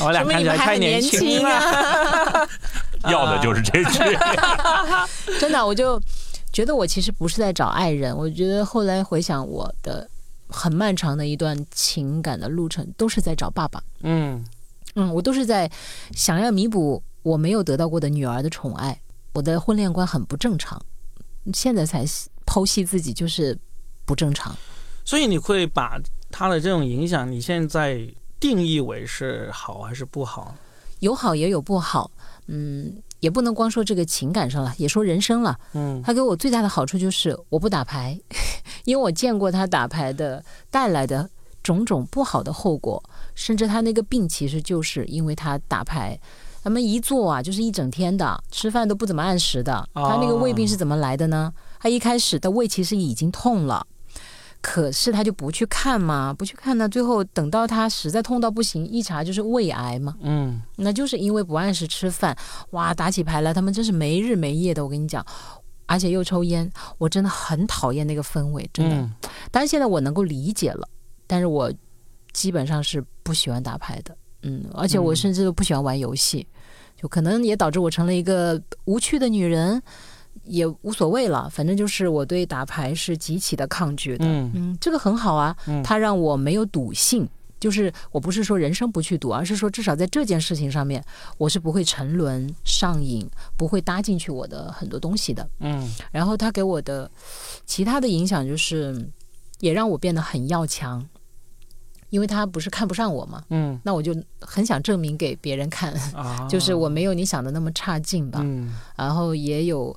我俩看起来太年轻了，要的就是这句，真的，我就。觉得我其实不是在找爱人，我觉得后来回想我的很漫长的一段情感的路程，都是在找爸爸。嗯嗯，我都是在想要弥补我没有得到过的女儿的宠爱。我的婚恋观很不正常，现在才剖析自己就是不正常。所以你会把他的这种影响，你现在定义为是好还是不好？有好也有不好，嗯。也不能光说这个情感上了，也说人生了。嗯，他给我最大的好处就是我不打牌，因为我见过他打牌的带来的种种不好的后果，甚至他那个病其实就是因为他打牌，他们一坐啊就是一整天的，吃饭都不怎么按时的。他那个胃病是怎么来的呢？他一开始的胃其实已经痛了。可是他就不去看嘛，不去看呢，最后等到他实在痛到不行，一查就是胃癌嘛。嗯，那就是因为不按时吃饭，哇，打起牌来他们真是没日没夜的。我跟你讲，而且又抽烟，我真的很讨厌那个氛围，真的。但是现在我能够理解了，但是我基本上是不喜欢打牌的，嗯，而且我甚至都不喜欢玩游戏，就可能也导致我成了一个无趣的女人。也无所谓了，反正就是我对打牌是极其的抗拒的。嗯嗯，这个很好啊，它让我没有赌性，就是我不是说人生不去赌，而是说至少在这件事情上面，我是不会沉沦上瘾，不会搭进去我的很多东西的。嗯，然后他给我的其他的影响就是，也让我变得很要强，因为他不是看不上我嘛。嗯，那我就很想证明给别人看，就是我没有你想的那么差劲吧。嗯，然后也有。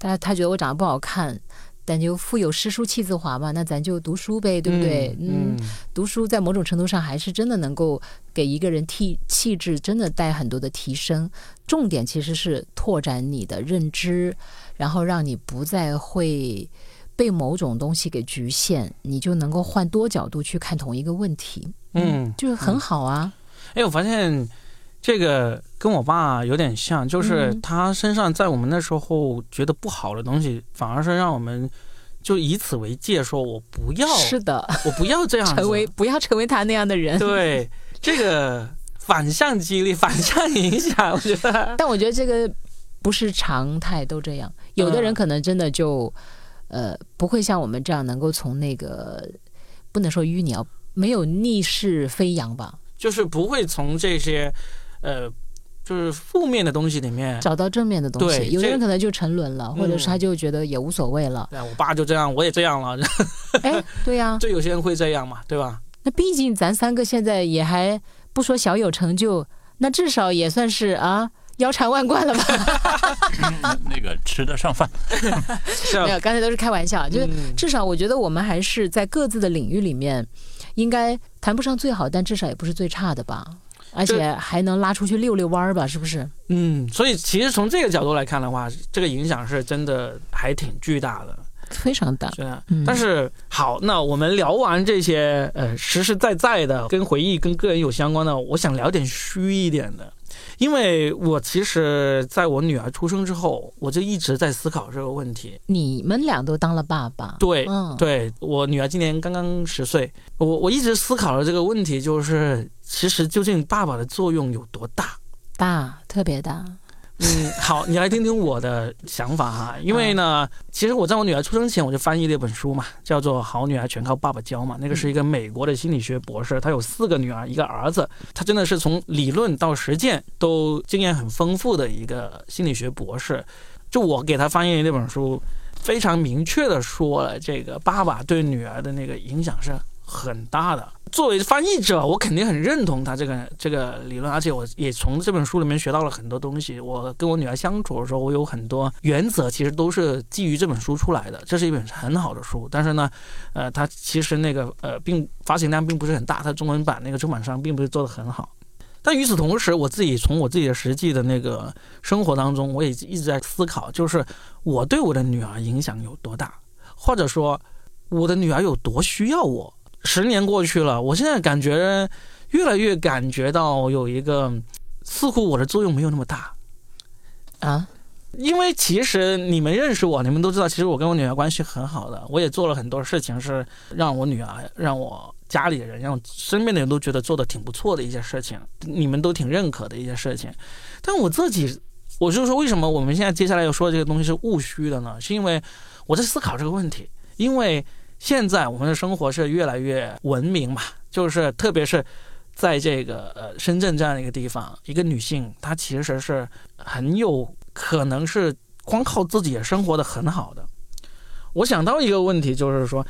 他他觉得我长得不好看，但就腹有诗书气自华嘛，那咱就读书呗，对不对？嗯，读书在某种程度上还是真的能够给一个人气气质真的带很多的提升。重点其实是拓展你的认知，然后让你不再会被某种东西给局限，你就能够换多角度去看同一个问题。嗯，就是很好啊。哎，我发现。这个跟我爸有点像，就是他身上在我们那时候觉得不好的东西，反而是让我们就以此为戒，说我不要，是的，我不要这样 成为，不要成为他那样的人。对，这个反向激励、反向影响，我觉得。但我觉得这个不是常态，都这样。有的人可能真的就，呃，不会像我们这样能够从那个不能说淤泥啊，没有逆势飞扬吧？就是不会从这些，呃。就是负面的东西里面找到正面的东西，有的人可能就沉沦了，或者是他就觉得也无所谓了。对，我爸就这样，我也这样了。哎，对呀，就有些人会这样嘛，对吧？那毕竟咱三个现在也还不说小有成就，那至少也算是啊腰缠万贯了吧？那个吃得上饭，没有，刚才都是开玩笑，就是至少我觉得我们还是在各自的领域里面，应该谈不上最好，但至少也不是最差的吧。而且还能拉出去遛遛弯儿吧？是不是？嗯，所以其实从这个角度来看的话，这个影响是真的还挺巨大的，非常大。是啊，但是好，那我们聊完这些呃实实在在的跟回忆跟个人有相关的，我想聊点虚一点的。因为我其实在我女儿出生之后，我就一直在思考这个问题。你们俩都当了爸爸，对，嗯，对我女儿今年刚刚十岁，我我一直思考的这个问题就是，其实究竟爸爸的作用有多大？大，特别大。嗯，好，你来听听我的想法哈。因为呢，其实我在我女儿出生前，我就翻译了一本书嘛，叫做《好女儿全靠爸爸教》嘛。那个是一个美国的心理学博士，他有四个女儿，一个儿子，他真的是从理论到实践都经验很丰富的一个心理学博士。就我给他翻译那本书，非常明确的说了这个爸爸对女儿的那个影响是很大的。作为翻译者，我肯定很认同他这个这个理论，而且我也从这本书里面学到了很多东西。我跟我女儿相处的时候，我有很多原则，其实都是基于这本书出来的。这是一本很好的书，但是呢，呃，它其实那个呃，并发行量并不是很大，它中文版那个出版商并不是做的很好。但与此同时，我自己从我自己的实际的那个生活当中，我也一直在思考，就是我对我的女儿影响有多大，或者说我的女儿有多需要我。十年过去了，我现在感觉越来越感觉到有一个，似乎我的作用没有那么大啊。因为其实你们认识我，你们都知道，其实我跟我女儿关系很好的，我也做了很多事情，是让我女儿、让我家里人、让身边的人都觉得做的挺不错的一些事情，你们都挺认可的一些事情。但我自己，我就说为什么我们现在接下来要说这个东西是务虚的呢？是因为我在思考这个问题，因为。现在我们的生活是越来越文明嘛，就是特别是在这个呃深圳这样一个地方，一个女性她其实是很有可能是光靠自己也生活的很好的。我想到一个问题，就是说，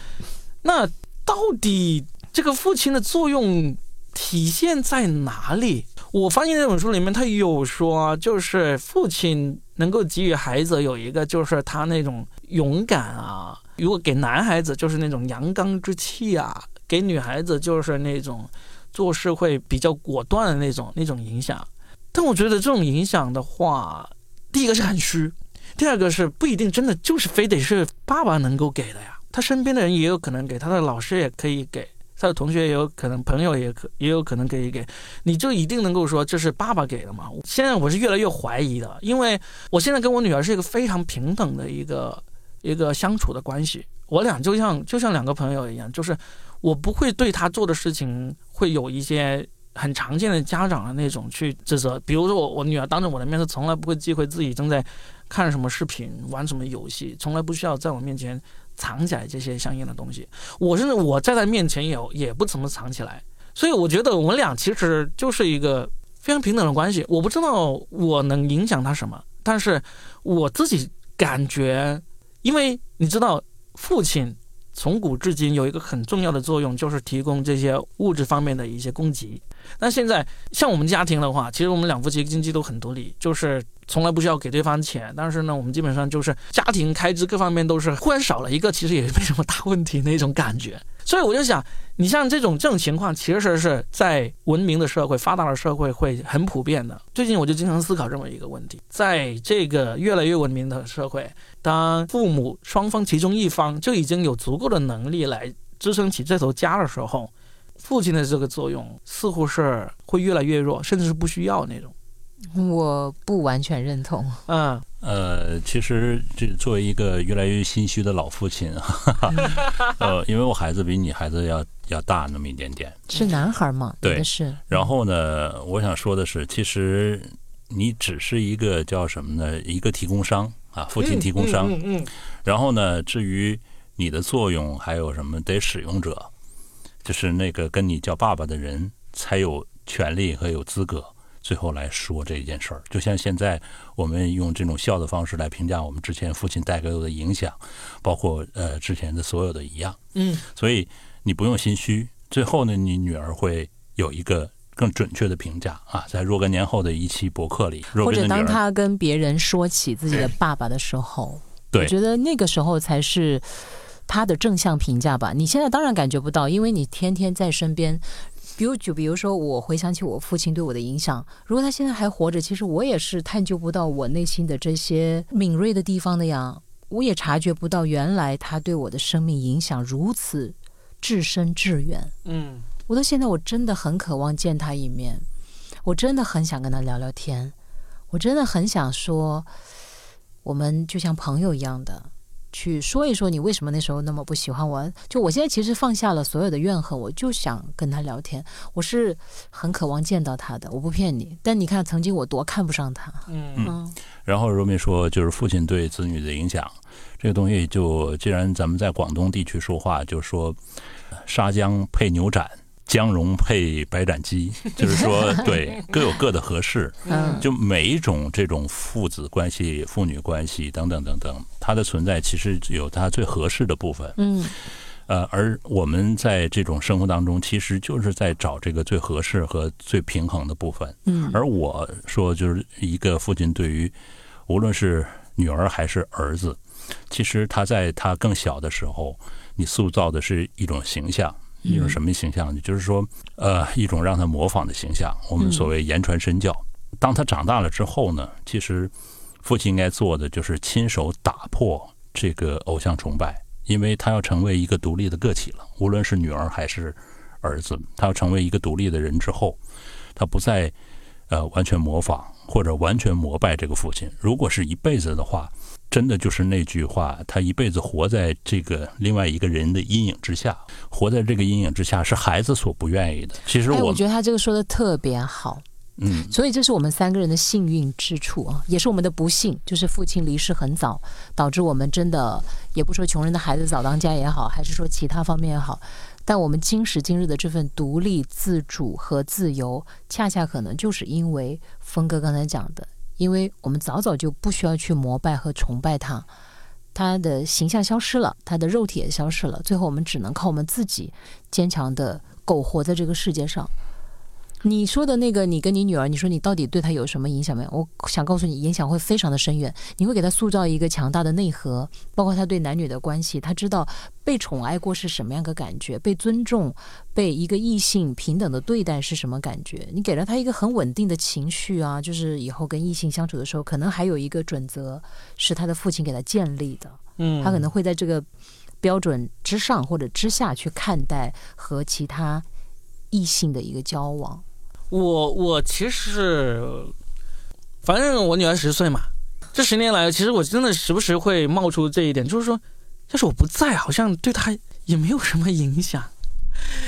那到底这个父亲的作用体现在哪里？我发现这本书里面他有说，就是父亲能够给予孩子有一个，就是他那种勇敢啊。如果给男孩子就是那种阳刚之气啊，给女孩子就是那种做事会比较果断的那种那种影响。但我觉得这种影响的话，第一个是很虚，第二个是不一定真的就是非得是爸爸能够给的呀。他身边的人也有可能给，他的老师也可以给，他的同学也有可能，朋友也可也有可能可以给。你就一定能够说这是爸爸给的吗？现在我是越来越怀疑的，因为我现在跟我女儿是一个非常平等的一个。一个相处的关系，我俩就像就像两个朋友一样，就是我不会对他做的事情会有一些很常见的家长的那种去指责，比如说我我女儿当着我的面，是从来不会忌讳自己正在看什么视频、玩什么游戏，从来不需要在我面前藏起来这些相应的东西。我甚至我在他面前也也不怎么藏起来，所以我觉得我们俩其实就是一个非常平等的关系。我不知道我能影响他什么，但是我自己感觉。因为你知道，父亲从古至今有一个很重要的作用，就是提供这些物质方面的一些供给。那现在像我们家庭的话，其实我们两夫妻经济都很独立，就是从来不需要给对方钱。但是呢，我们基本上就是家庭开支各方面都是忽然少了一个，其实也没什么大问题那种感觉。所以我就想，你像这种这种情况，其实是在文明的社会、发达的社会会很普遍的。最近我就经常思考这么一个问题：在这个越来越文明的社会，当父母双方其中一方就已经有足够的能力来支撑起这头家的时候，父亲的这个作用似乎是会越来越弱，甚至是不需要那种。我不完全认同。嗯，呃，其实这作为一个越来越心虚的老父亲，哈哈 呃，因为我孩子比你孩子要要大那么一点点，是男孩嘛？对，是。然后呢，我想说的是，其实你只是一个叫什么呢？一个提供商啊，父亲提供商。嗯嗯。然后呢，至于你的作用还有什么，得使用者，就是那个跟你叫爸爸的人才有权利和有资格。最后来说这一件事儿，就像现在我们用这种笑的方式来评价我们之前父亲带给我的影响，包括呃之前的所有的一样。嗯，所以你不用心虚。最后呢，你女儿会有一个更准确的评价啊，在若干年后的一期博客里，或者当他跟别人说起自己的爸爸的时候，对我觉得那个时候才是他的正向评价吧。你现在当然感觉不到，因为你天天在身边。比如，就比如说，我回想起我父亲对我的影响，如果他现在还活着，其实我也是探究不到我内心的这些敏锐的地方的呀。我也察觉不到，原来他对我的生命影响如此至深至远。嗯，我到现在我真的很渴望见他一面，我真的很想跟他聊聊天，我真的很想说，我们就像朋友一样的。去说一说你为什么那时候那么不喜欢我？就我现在其实放下了所有的怨恨，我就想跟他聊天。我是很渴望见到他的，我不骗你。但你看，曾经我多看不上他。嗯嗯。然后若明说，就是父亲对子女的影响，这个东西就既然咱们在广东地区说话，就说沙姜配牛斩。姜蓉配白斩鸡，就是说，对，各有各的合适。嗯，就每一种这种父子关系、父女关系等等等等，它的存在其实有它最合适的部分。嗯，呃，而我们在这种生活当中，其实就是在找这个最合适和最平衡的部分。嗯，而我说，就是一个父亲对于无论是女儿还是儿子，其实他在他更小的时候，你塑造的是一种形象。一种什么形象呢？就是说，呃，一种让他模仿的形象。我们所谓言传身教。当他长大了之后呢，其实父亲应该做的就是亲手打破这个偶像崇拜，因为他要成为一个独立的个体了。无论是女儿还是儿子，他要成为一个独立的人之后，他不再呃完全模仿或者完全膜拜这个父亲。如果是一辈子的话。真的就是那句话，他一辈子活在这个另外一个人的阴影之下，活在这个阴影之下是孩子所不愿意的。其实我觉得他这个说的特别好，嗯，所以这是我们三个人的幸运之处啊，也是我们的不幸，就是父亲离世很早，导致我们真的也不说穷人的孩子早当家也好，还是说其他方面也好，但我们今时今日的这份独立、自主和自由，恰恰可能就是因为峰哥刚才讲的。因为我们早早就不需要去膜拜和崇拜他，他的形象消失了，他的肉体也消失了，最后我们只能靠我们自己坚强的苟活在这个世界上。你说的那个，你跟你女儿，你说你到底对她有什么影响没有？我想告诉你，影响会非常的深远。你会给她塑造一个强大的内核，包括她对男女的关系，她知道被宠爱过是什么样的感觉，被尊重、被一个异性平等的对待是什么感觉。你给了她一个很稳定的情绪啊，就是以后跟异性相处的时候，可能还有一个准则是她的父亲给她建立的。嗯，她可能会在这个标准之上或者之下去看待和其他异性的一个交往。我我其实，反正我女儿十岁嘛，这十年来，其实我真的时不时会冒出这一点，就是说，要是我不在，好像对她也没有什么影响。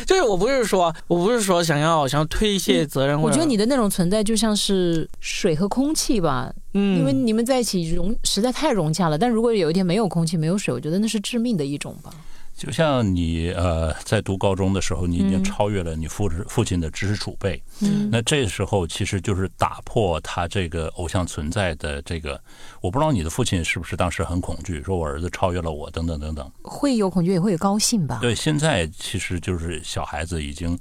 就是我不是说，我不是说想要想要推卸责任。我觉得你的那种存在就像是水和空气吧，嗯，因为你们在一起融实在太融洽了。但如果有一天没有空气没有水，我觉得那是致命的一种吧。就像你呃，在读高中的时候，你已经超越了你父父亲的知识储备。嗯，那这时候其实就是打破他这个偶像存在的这个。我不知道你的父亲是不是当时很恐惧，说我儿子超越了我，等等等等。会有恐惧，也会有高兴吧？对，现在其实就是小孩子已经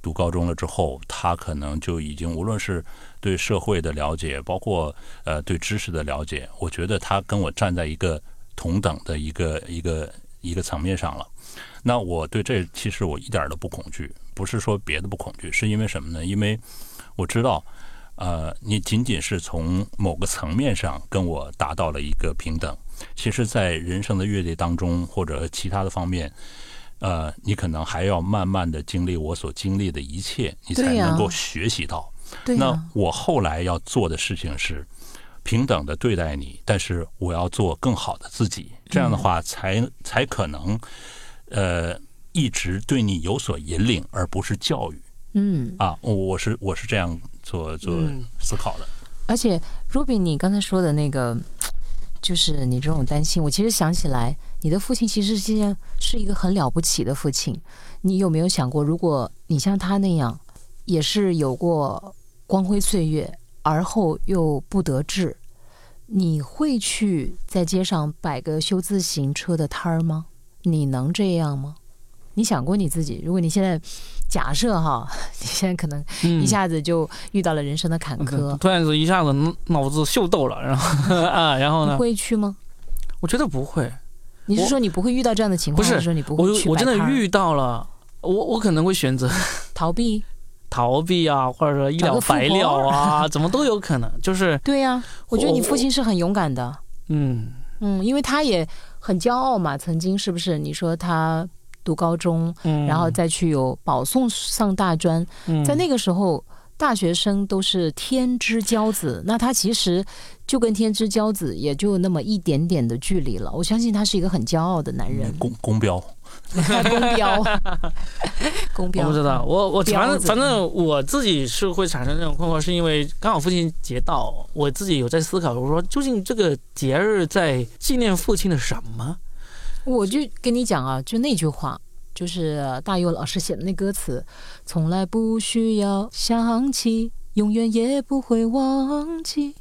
读高中了之后，他可能就已经无论是对社会的了解，包括呃对知识的了解，我觉得他跟我站在一个同等的一个一个。一个层面上了，那我对这其实我一点都不恐惧，不是说别的不恐惧，是因为什么呢？因为我知道，呃，你仅仅是从某个层面上跟我达到了一个平等，其实，在人生的阅历当中或者其他的方面，呃，你可能还要慢慢的经历我所经历的一切，你才能够学习到。那我后来要做的事情是平等的对待你，但是我要做更好的自己，这样的话才才可能呃一直对你有所引领，而不是教育。嗯啊，我是我是这样做做思考的。而且，Ruby，你刚才说的那个，就是你这种担心，我其实想起来，你的父亲其实是件是一个很了不起的父亲。你有没有想过，如果你像他那样，也是有过光辉岁月，而后又不得志，你会去在街上摆个修自行车的摊儿吗？你能这样吗？你想过你自己？如果你现在假设哈，你现在可能一下子就遇到了人生的坎坷，突然子一下子脑子秀逗了，然后 啊，然后呢？会去吗？我觉得不会。你是说你不会遇到这样的情况？不是说你不会去我真的遇到了，我我可能会选择 逃避，逃避啊，或者说一了百了啊，怎么都有可能。就是对呀，我觉得你父亲是很勇敢的。嗯嗯，因为他也很骄傲嘛，曾经是不是？你说他。读高中，然后再去有保送上大专，在那个时候，大学生都是天之骄子，那他其实就跟天之骄子也就那么一点点的距离了。我相信他是一个很骄傲的男人。公公标，公标，公标。我不知道，我我反正反正我自己是会产生这种困惑，是因为刚好父亲节到，我自己有在思考，我说究竟这个节日在纪念父亲的什么？我就跟你讲啊，就那句话，就是大佑老师写的那歌词，从来不需要想起，永远也不会忘记。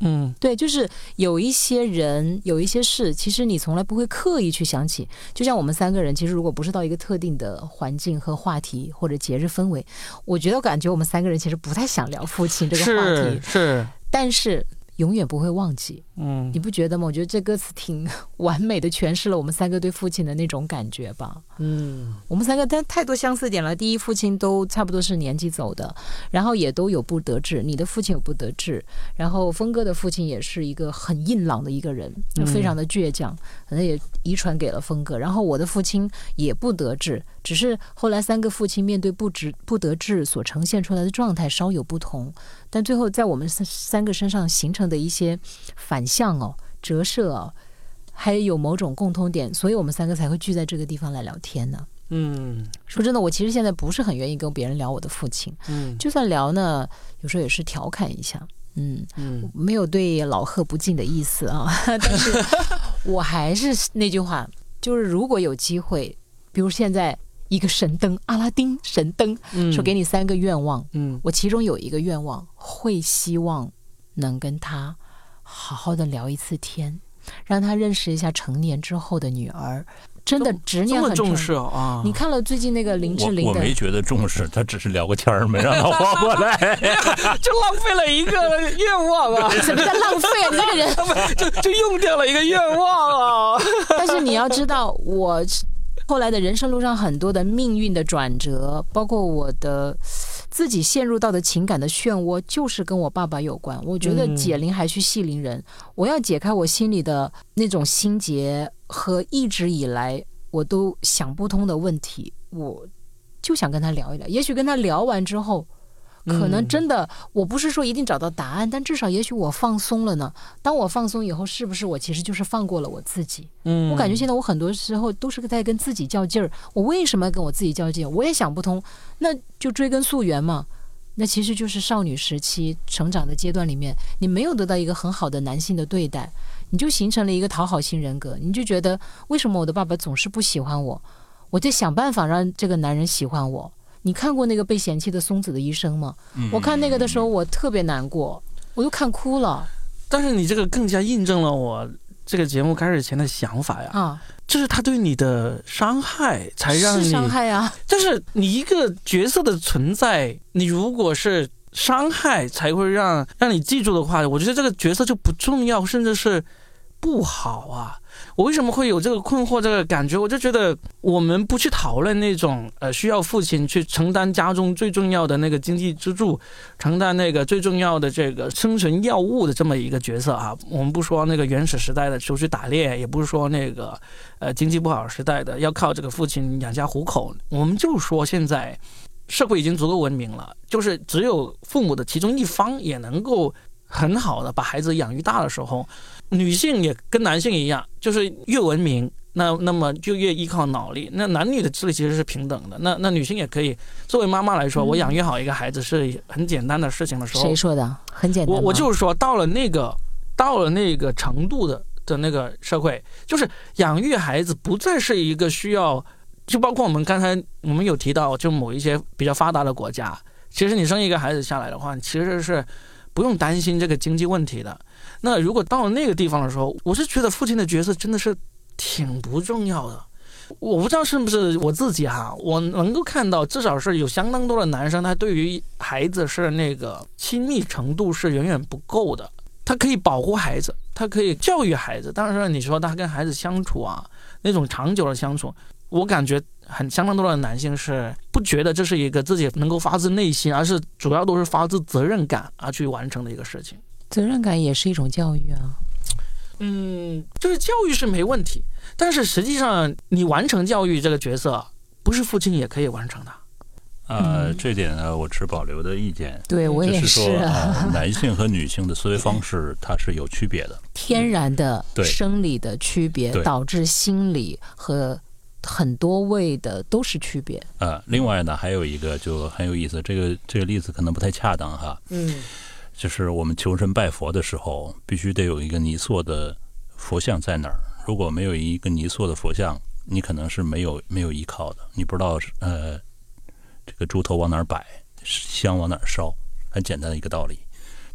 嗯，对，就是有一些人，有一些事，其实你从来不会刻意去想起。就像我们三个人，其实如果不是到一个特定的环境和话题或者节日氛围，我觉得感觉我们三个人其实不太想聊父亲这个话题。是是，但是。永远不会忘记，嗯，你不觉得吗？我觉得这歌词挺 完美的诠释了我们三个对父亲的那种感觉吧。嗯，我们三个但太多相似点了。第一，父亲都差不多是年纪走的，然后也都有不得志。你的父亲有不得志，然后峰哥的父亲也是一个很硬朗的一个人，非常的倔强，可能也遗传给了峰哥。然后我的父亲也不得志，只是后来三个父亲面对不知不得志所呈现出来的状态稍有不同。但最后，在我们三三个身上形成的一些反向哦、折射哦，还有某种共通点，所以我们三个才会聚在这个地方来聊天呢。嗯，说真的，我其实现在不是很愿意跟别人聊我的父亲。嗯，就算聊呢，有时候也是调侃一下。嗯嗯，没有对老贺不敬的意思啊。但是我还是那句话，就是如果有机会，比如现在。一个神灯，阿拉丁神灯，说给你三个愿望。嗯，我其中有一个愿望，会希望能跟他好好的聊一次天，让他认识一下成年之后的女儿。真的执念很重视啊！你看了最近那个林志玲的，我没觉得重视，他只是聊个天儿，没让他活过来，就浪费了一个愿望啊！什么叫浪费啊？你这个人 就就用掉了一个愿望啊！但是你要知道，我。后来的人生路上很多的命运的转折，包括我的自己陷入到的情感的漩涡，就是跟我爸爸有关。我觉得解铃还须系铃人，我要解开我心里的那种心结和一直以来我都想不通的问题，我就想跟他聊一聊。也许跟他聊完之后。可能真的，我不是说一定找到答案，但至少也许我放松了呢。当我放松以后，是不是我其实就是放过了我自己？嗯，我感觉现在我很多时候都是在跟自己较劲儿。我为什么要跟我自己较劲？我也想不通。那就追根溯源嘛。那其实就是少女时期成长的阶段里面，你没有得到一个很好的男性的对待，你就形成了一个讨好型人格。你就觉得为什么我的爸爸总是不喜欢我？我就想办法让这个男人喜欢我。你看过那个被嫌弃的松子的一生吗？我看那个的时候，我特别难过，我都看哭了。但是你这个更加印证了我这个节目开始前的想法呀！啊，就是他对你的伤害才让你伤害啊！但是你一个角色的存在，你如果是伤害才会让让你记住的话，我觉得这个角色就不重要，甚至是不好啊。我为什么会有这个困惑、这个感觉？我就觉得，我们不去讨论那种呃需要父亲去承担家中最重要的那个经济支柱，承担那个最重要的这个生存药物的这么一个角色啊。我们不说那个原始时代的出去打猎，也不是说那个呃经济不好时代的要靠这个父亲养家糊口。我们就说现在社会已经足够文明了，就是只有父母的其中一方也能够很好的把孩子养育大的时候，女性也跟男性一样，就是越文明，那那么就越依靠脑力。那男女的智力其实是平等的。那那女性也可以作为妈妈来说，我养育好一个孩子是很简单的事情的时候。谁说的？很简单。我我就是说，到了那个到了那个程度的的那个社会，就是养育孩子不再是一个需要。就包括我们刚才我们有提到，就某一些比较发达的国家，其实你生一个孩子下来的话，其实是不用担心这个经济问题的。那如果到了那个地方的时候，我是觉得父亲的角色真的是挺不重要的。我不知道是不是我自己哈，我能够看到，至少是有相当多的男生，他对于孩子是那个亲密程度是远远不够的。他可以保护孩子，他可以教育孩子，但是你说他跟孩子相处啊，那种长久的相处。我感觉很相当多的男性是不觉得这是一个自己能够发自内心，而是主要都是发自责任感而去完成的一个事情。责任感也是一种教育啊。嗯，就是教育是没问题，但是实际上你完成教育这个角色，不是父亲也可以完成的。呃，这点呢，我持保留的意见。对我也是。男性和女性的思维方式它是有区别的，天然的生理的区别导致心理和。很多位的都是区别。呃，另外呢，还有一个就很有意思，这个这个例子可能不太恰当哈。嗯，就是我们求神拜佛的时候，必须得有一个泥塑的佛像在那儿。如果没有一个泥塑的佛像，你可能是没有没有依靠的。你不知道呃，这个猪头往哪儿摆，香往哪儿烧，很简单的一个道理。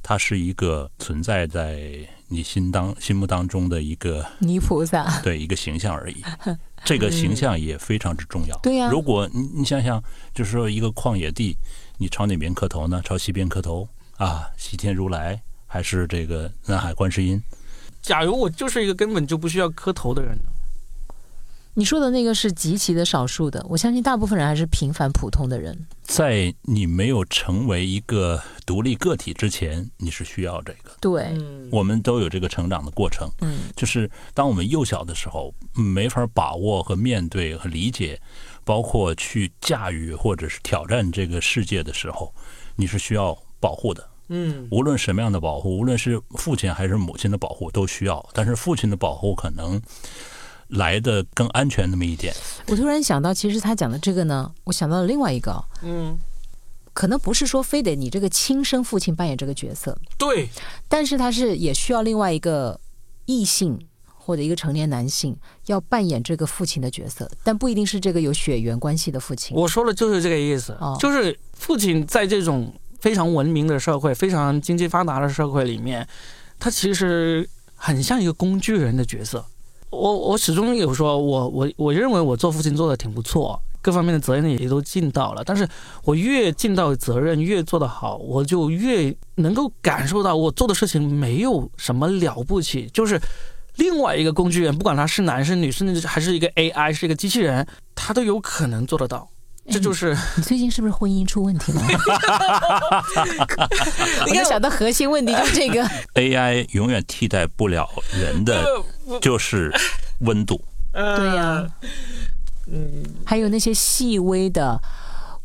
它是一个存在在你心当心目当中的一个泥菩萨，对一个形象而已。这个形象也非常之重要。对呀，如果你你想想，就是说一个旷野地，你朝哪边磕头呢？朝西边磕头啊，西天如来还是这个南海观世音？假如我就是一个根本就不需要磕头的人呢？你说的那个是极其的少数的，我相信大部分人还是平凡普通的人。在你没有成为一个独立个体之前，你是需要这个。对，我们都有这个成长的过程。嗯，就是当我们幼小的时候，没法把握和面对和理解，包括去驾驭或者是挑战这个世界的时候，你是需要保护的。嗯，无论什么样的保护，无论是父亲还是母亲的保护，都需要。但是父亲的保护可能。来的更安全那么一点。我突然想到，其实他讲的这个呢，我想到了另外一个，嗯，可能不是说非得你这个亲生父亲扮演这个角色，对，但是他是也需要另外一个异性或者一个成年男性要扮演这个父亲的角色，但不一定是这个有血缘关系的父亲。我说的就是这个意思，就是父亲在这种非常文明的社会、非常经济发达的社会里面，他其实很像一个工具人的角色。我我始终有说，我我我认为我做父亲做的挺不错，各方面的责任也都尽到了。但是我越尽到责任，越做得好，我就越能够感受到我做的事情没有什么了不起。就是另外一个工具人，不管他是男是女，甚至还是一个 AI，是一个机器人，他都有可能做得到。这就是你最近是不是婚姻出问题了？你要想到核心问题就是这个：AI 永远替代不了人的，就是温度。对呀，嗯，还有那些细微的。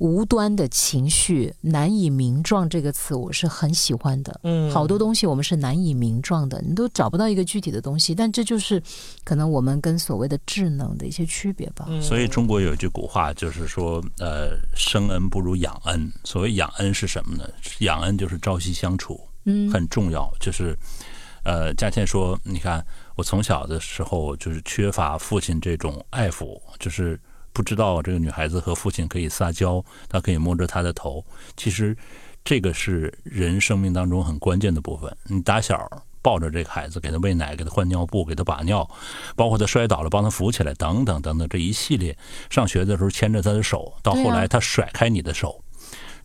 无端的情绪难以名状这个词我是很喜欢的，嗯，好多东西我们是难以名状的，你都找不到一个具体的东西，但这就是可能我们跟所谓的智能的一些区别吧。所以中国有一句古话，就是说，呃，生恩不如养恩。所谓养恩是什么呢？养恩就是朝夕相处，嗯，很重要。就是，呃，佳倩说，你看我从小的时候就是缺乏父亲这种爱抚，就是。不知道这个女孩子和父亲可以撒娇，她可以摸着她的头。其实，这个是人生命当中很关键的部分。你打小抱着这个孩子，给他喂奶，给他换尿布，给他把尿，包括他摔倒了帮他扶起来，等等等等，这一系列。上学的时候牵着他的手，到后来他甩开你的手，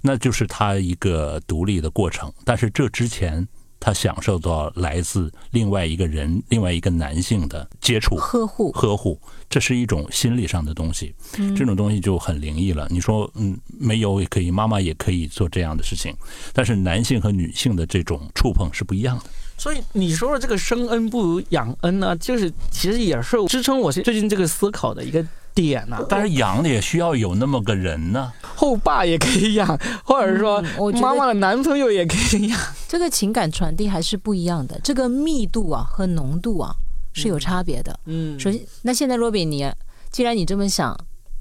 那就是他一个独立的过程。但是这之前。他享受到来自另外一个人、另外一个男性的接触、呵护、呵护，这是一种心理上的东西。这种东西就很灵异了。你说，嗯，没有也可以，妈妈也可以做这样的事情，但是男性和女性的这种触碰是不一样的。所以你说的这个生恩不如养恩呢，就是其实也是支撑我最近这个思考的一个点呢。但是养的也需要有那么个人呢。后爸也可以养，或者说妈妈的男朋友也可以养。这个情感传递还是不一样的，这个密度啊和浓度啊是有差别的。嗯，首先，那现在罗比你，既然你这么想，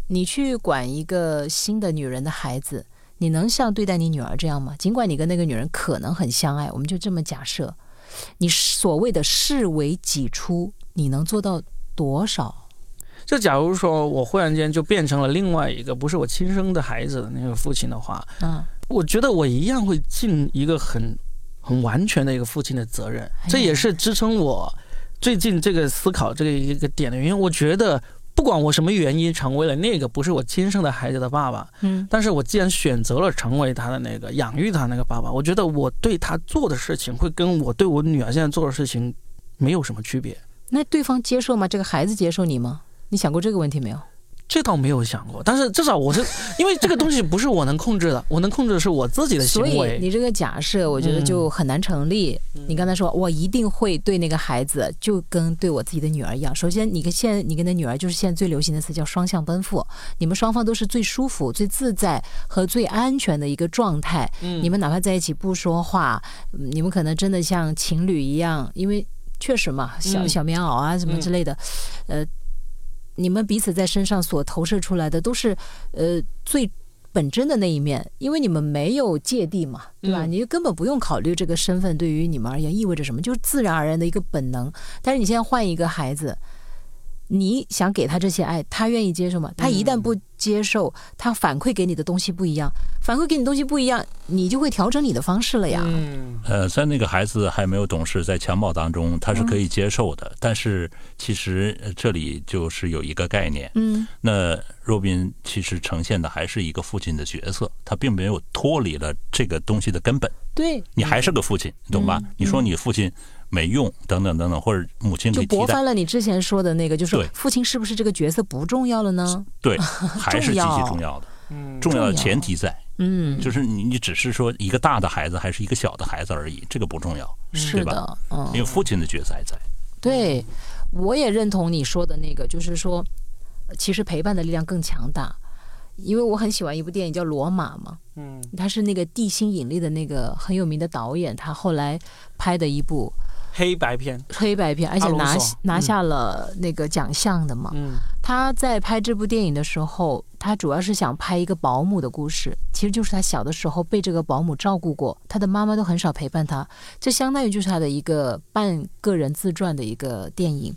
你去管一个新的女人的孩子，你能像对待你女儿这样吗？尽管你跟那个女人可能很相爱，我们就这么假设，你所谓的视为己出，你能做到多少？就假如说我忽然间就变成了另外一个不是我亲生的孩子的那个父亲的话，嗯，我觉得我一样会尽一个很很完全的一个父亲的责任。这也是支撑我最近这个思考这个一个点的原因。我觉得不管我什么原因成为了那个不是我亲生的孩子的爸爸，嗯，但是我既然选择了成为他的那个养育他那个爸爸，我觉得我对他做的事情会跟我对我女儿现在做的事情没有什么区别。那对方接受吗？这个孩子接受你吗？你想过这个问题没有？这倒没有想过，但是至少我是因为这个东西不是我能控制的，我能控制的是我自己的行为。所以你这个假设，我觉得就很难成立。你刚才说我一定会对那个孩子就跟对我自己的女儿一样。首先，你跟现你跟那女儿就是现在最流行的词叫双向奔赴，你们双方都是最舒服、最自在和最安全的一个状态。嗯，你们哪怕在一起不说话，你们可能真的像情侣一样，因为确实嘛，小小棉袄啊什么之类的，呃。你们彼此在身上所投射出来的都是，呃，最本真的那一面，因为你们没有芥蒂嘛，对吧？你就根本不用考虑这个身份对于你们而言意味着什么，就是自然而然的一个本能。但是你现在换一个孩子。你想给他这些爱，他愿意接受吗？他一旦不接受，他反馈给你的东西不一样，反馈给你东西不一样，你就会调整你的方式了呀。嗯，呃，在那个孩子还没有懂事，在襁褓当中，他是可以接受的。但是其实这里就是有一个概念，嗯，那若宾其实呈现的还是一个父亲的角色，他并没有脱离了这个东西的根本。对，你还是个父亲，懂吧？你说你父亲。没用，等等等等，或者母亲就驳翻了你之前说的那个，就是父亲是不是这个角色不重要了呢？对，还是极其重要的。嗯，重要的前提在，嗯，就是你你只是说一个大的孩子还是一个小的孩子而已，这个不重要，是吧？嗯，因为父亲的角色还在。对，我也认同你说的那个，就是说，其实陪伴的力量更强大。因为我很喜欢一部电影叫《罗马》嘛，嗯，他是那个《地心引力》的那个很有名的导演，他后来拍的一部。黑白片，黑白片，而且拿拿下了那个奖项的嘛。嗯，他在拍这部电影的时候，他主要是想拍一个保姆的故事，其实就是他小的时候被这个保姆照顾过，他的妈妈都很少陪伴他，这相当于就是他的一个半个人自传的一个电影。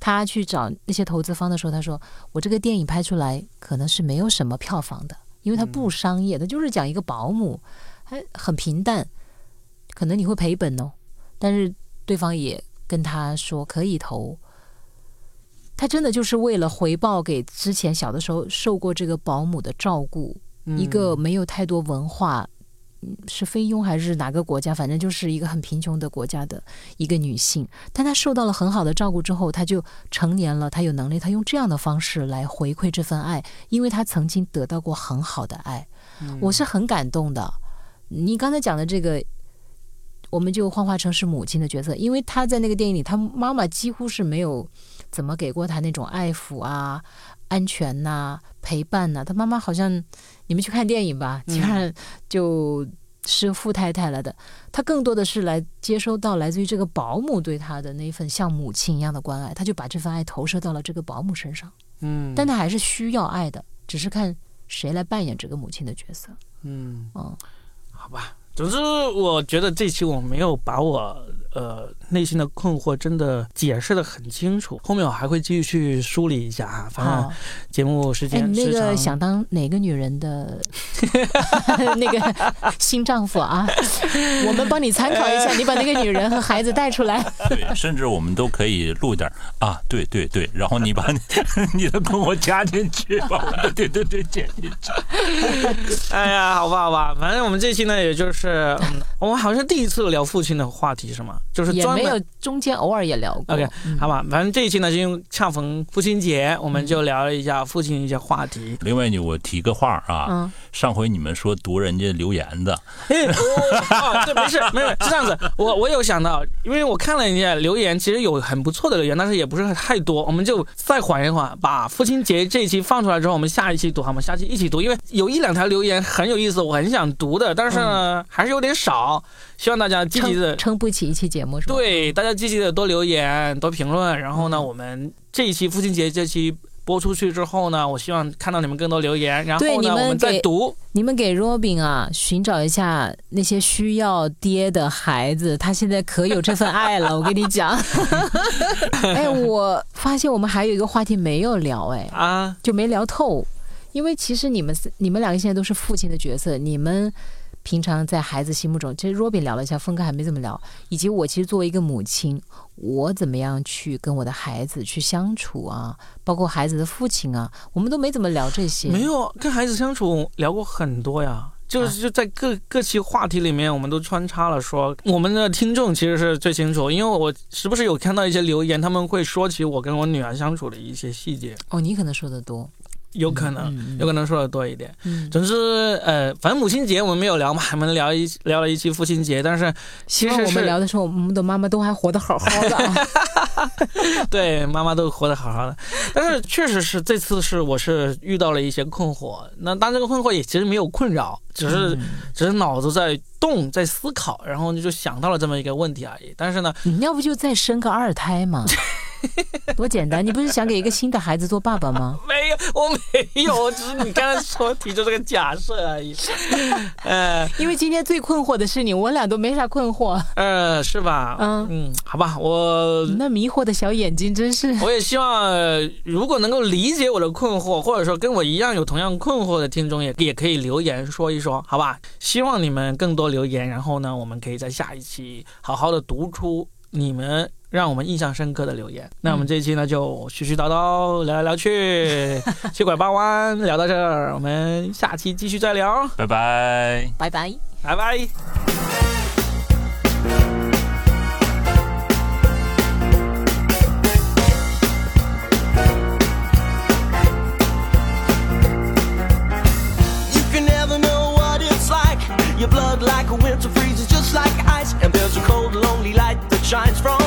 他去找那些投资方的时候，他说：“我这个电影拍出来可能是没有什么票房的，因为它不商业，它就是讲一个保姆，还很平淡，可能你会赔本哦，但是。”对方也跟他说可以投，他真的就是为了回报给之前小的时候受过这个保姆的照顾，一个没有太多文化，是菲佣还是哪个国家，反正就是一个很贫穷的国家的一个女性，但她受到了很好的照顾之后，她就成年了，她有能力，她用这样的方式来回馈这份爱，因为她曾经得到过很好的爱，我是很感动的。你刚才讲的这个。我们就幻化成是母亲的角色，因为她在那个电影里，她妈妈几乎是没有怎么给过她那种爱抚啊、安全呐、陪伴呐。她妈妈好像你们去看电影吧，基本上就是富太太了的。他更多的是来接收到来自于这个保姆对她的那份像母亲一样的关爱，她就把这份爱投射到了这个保姆身上。嗯，但她还是需要爱的，只是看谁来扮演这个母亲的角色。嗯嗯，好吧。总之，我觉得这期我没有把我呃内心的困惑真的解释的很清楚。后面我还会继续去梳理一下啊。反正节目时间，那个想当哪个女人的 那个新丈夫啊？我们帮你参考一下，你把那个女人和孩子带出来。对，甚至我们都可以录点啊，对对对，然后你把你 你的困惑加进去，吧对对对剪进去。哎呀，好吧好吧，反正我们这期呢，也就是。是，我们好像第一次聊父亲的话题是吗？就是专门没有中间偶尔也聊过。OK，好吧，反正这一期呢，就因为恰逢父亲节，我们就聊了一下父亲一些话题。另外呢，我提个话啊，上回你们说读人家留言的，这没事，没有是这样子。我我有想到，因为我看了一下留言，其实有很不错的留言，但是也不是太多，我们就再缓一缓，把父亲节这一期放出来之后，我们下一期读好吗？下期一起读，因为有一两条留言很有意思，我很想读的，但是呢，还是有点少。希望大家积极的撑不起一期节目是吧？对，大家积极的多留言、多评论，然后呢，我们这一期父亲节这期播出去之后呢，我希望看到你们更多留言，然后呢，我们再读。你们给 Robin 啊寻找一下那些需要爹的孩子，他现在可有这份爱了。我跟你讲，哎，我发现我们还有一个话题没有聊，哎啊，就没聊透，因为其实你们你们两个现在都是父亲的角色，你们。平常在孩子心目中，其实 Robin 聊了一下，峰哥还没怎么聊。以及我其实作为一个母亲，我怎么样去跟我的孩子去相处啊？包括孩子的父亲啊，我们都没怎么聊这些。没有跟孩子相处聊过很多呀，就是就在各各期话题里面，我们都穿插了说，我们的听众其实是最清楚，因为我时不时有看到一些留言，他们会说起我跟我女儿相处的一些细节。哦，你可能说的多。有可能，有可能说的多一点。总之，呃，反正母亲节我们没有聊嘛，我们聊一聊了一期父亲节，但是其实我们聊的时候，我们的妈妈都还活得好好的。对，妈妈都活得好好的。但是确实是这次是我是遇到了一些困惑，那当这个困惑也其实没有困扰，只是只是脑子在动，在思考，然后就想到了这么一个问题而已。但是呢，你要不就再生个二胎嘛？多简单！你不是想给一个新的孩子做爸爸吗？没有，我没有，只是你刚才说提出这个假设而已。呃，因为今天最困惑的是你，我俩都没啥困惑。呃，是吧？嗯嗯，好吧，我那迷惑的小眼睛真是。我也希望，如果能够理解我的困惑，或者说跟我一样有同样困惑的听众，也也可以留言说一说，好吧？希望你们更多留言，然后呢，我们可以在下一期好好的读出你们。让我们印象深刻的留言。那我们这一期呢，就絮絮叨叨聊来聊去，七拐八弯聊到这儿，我们下期继续再聊。拜拜，拜拜，拜拜。the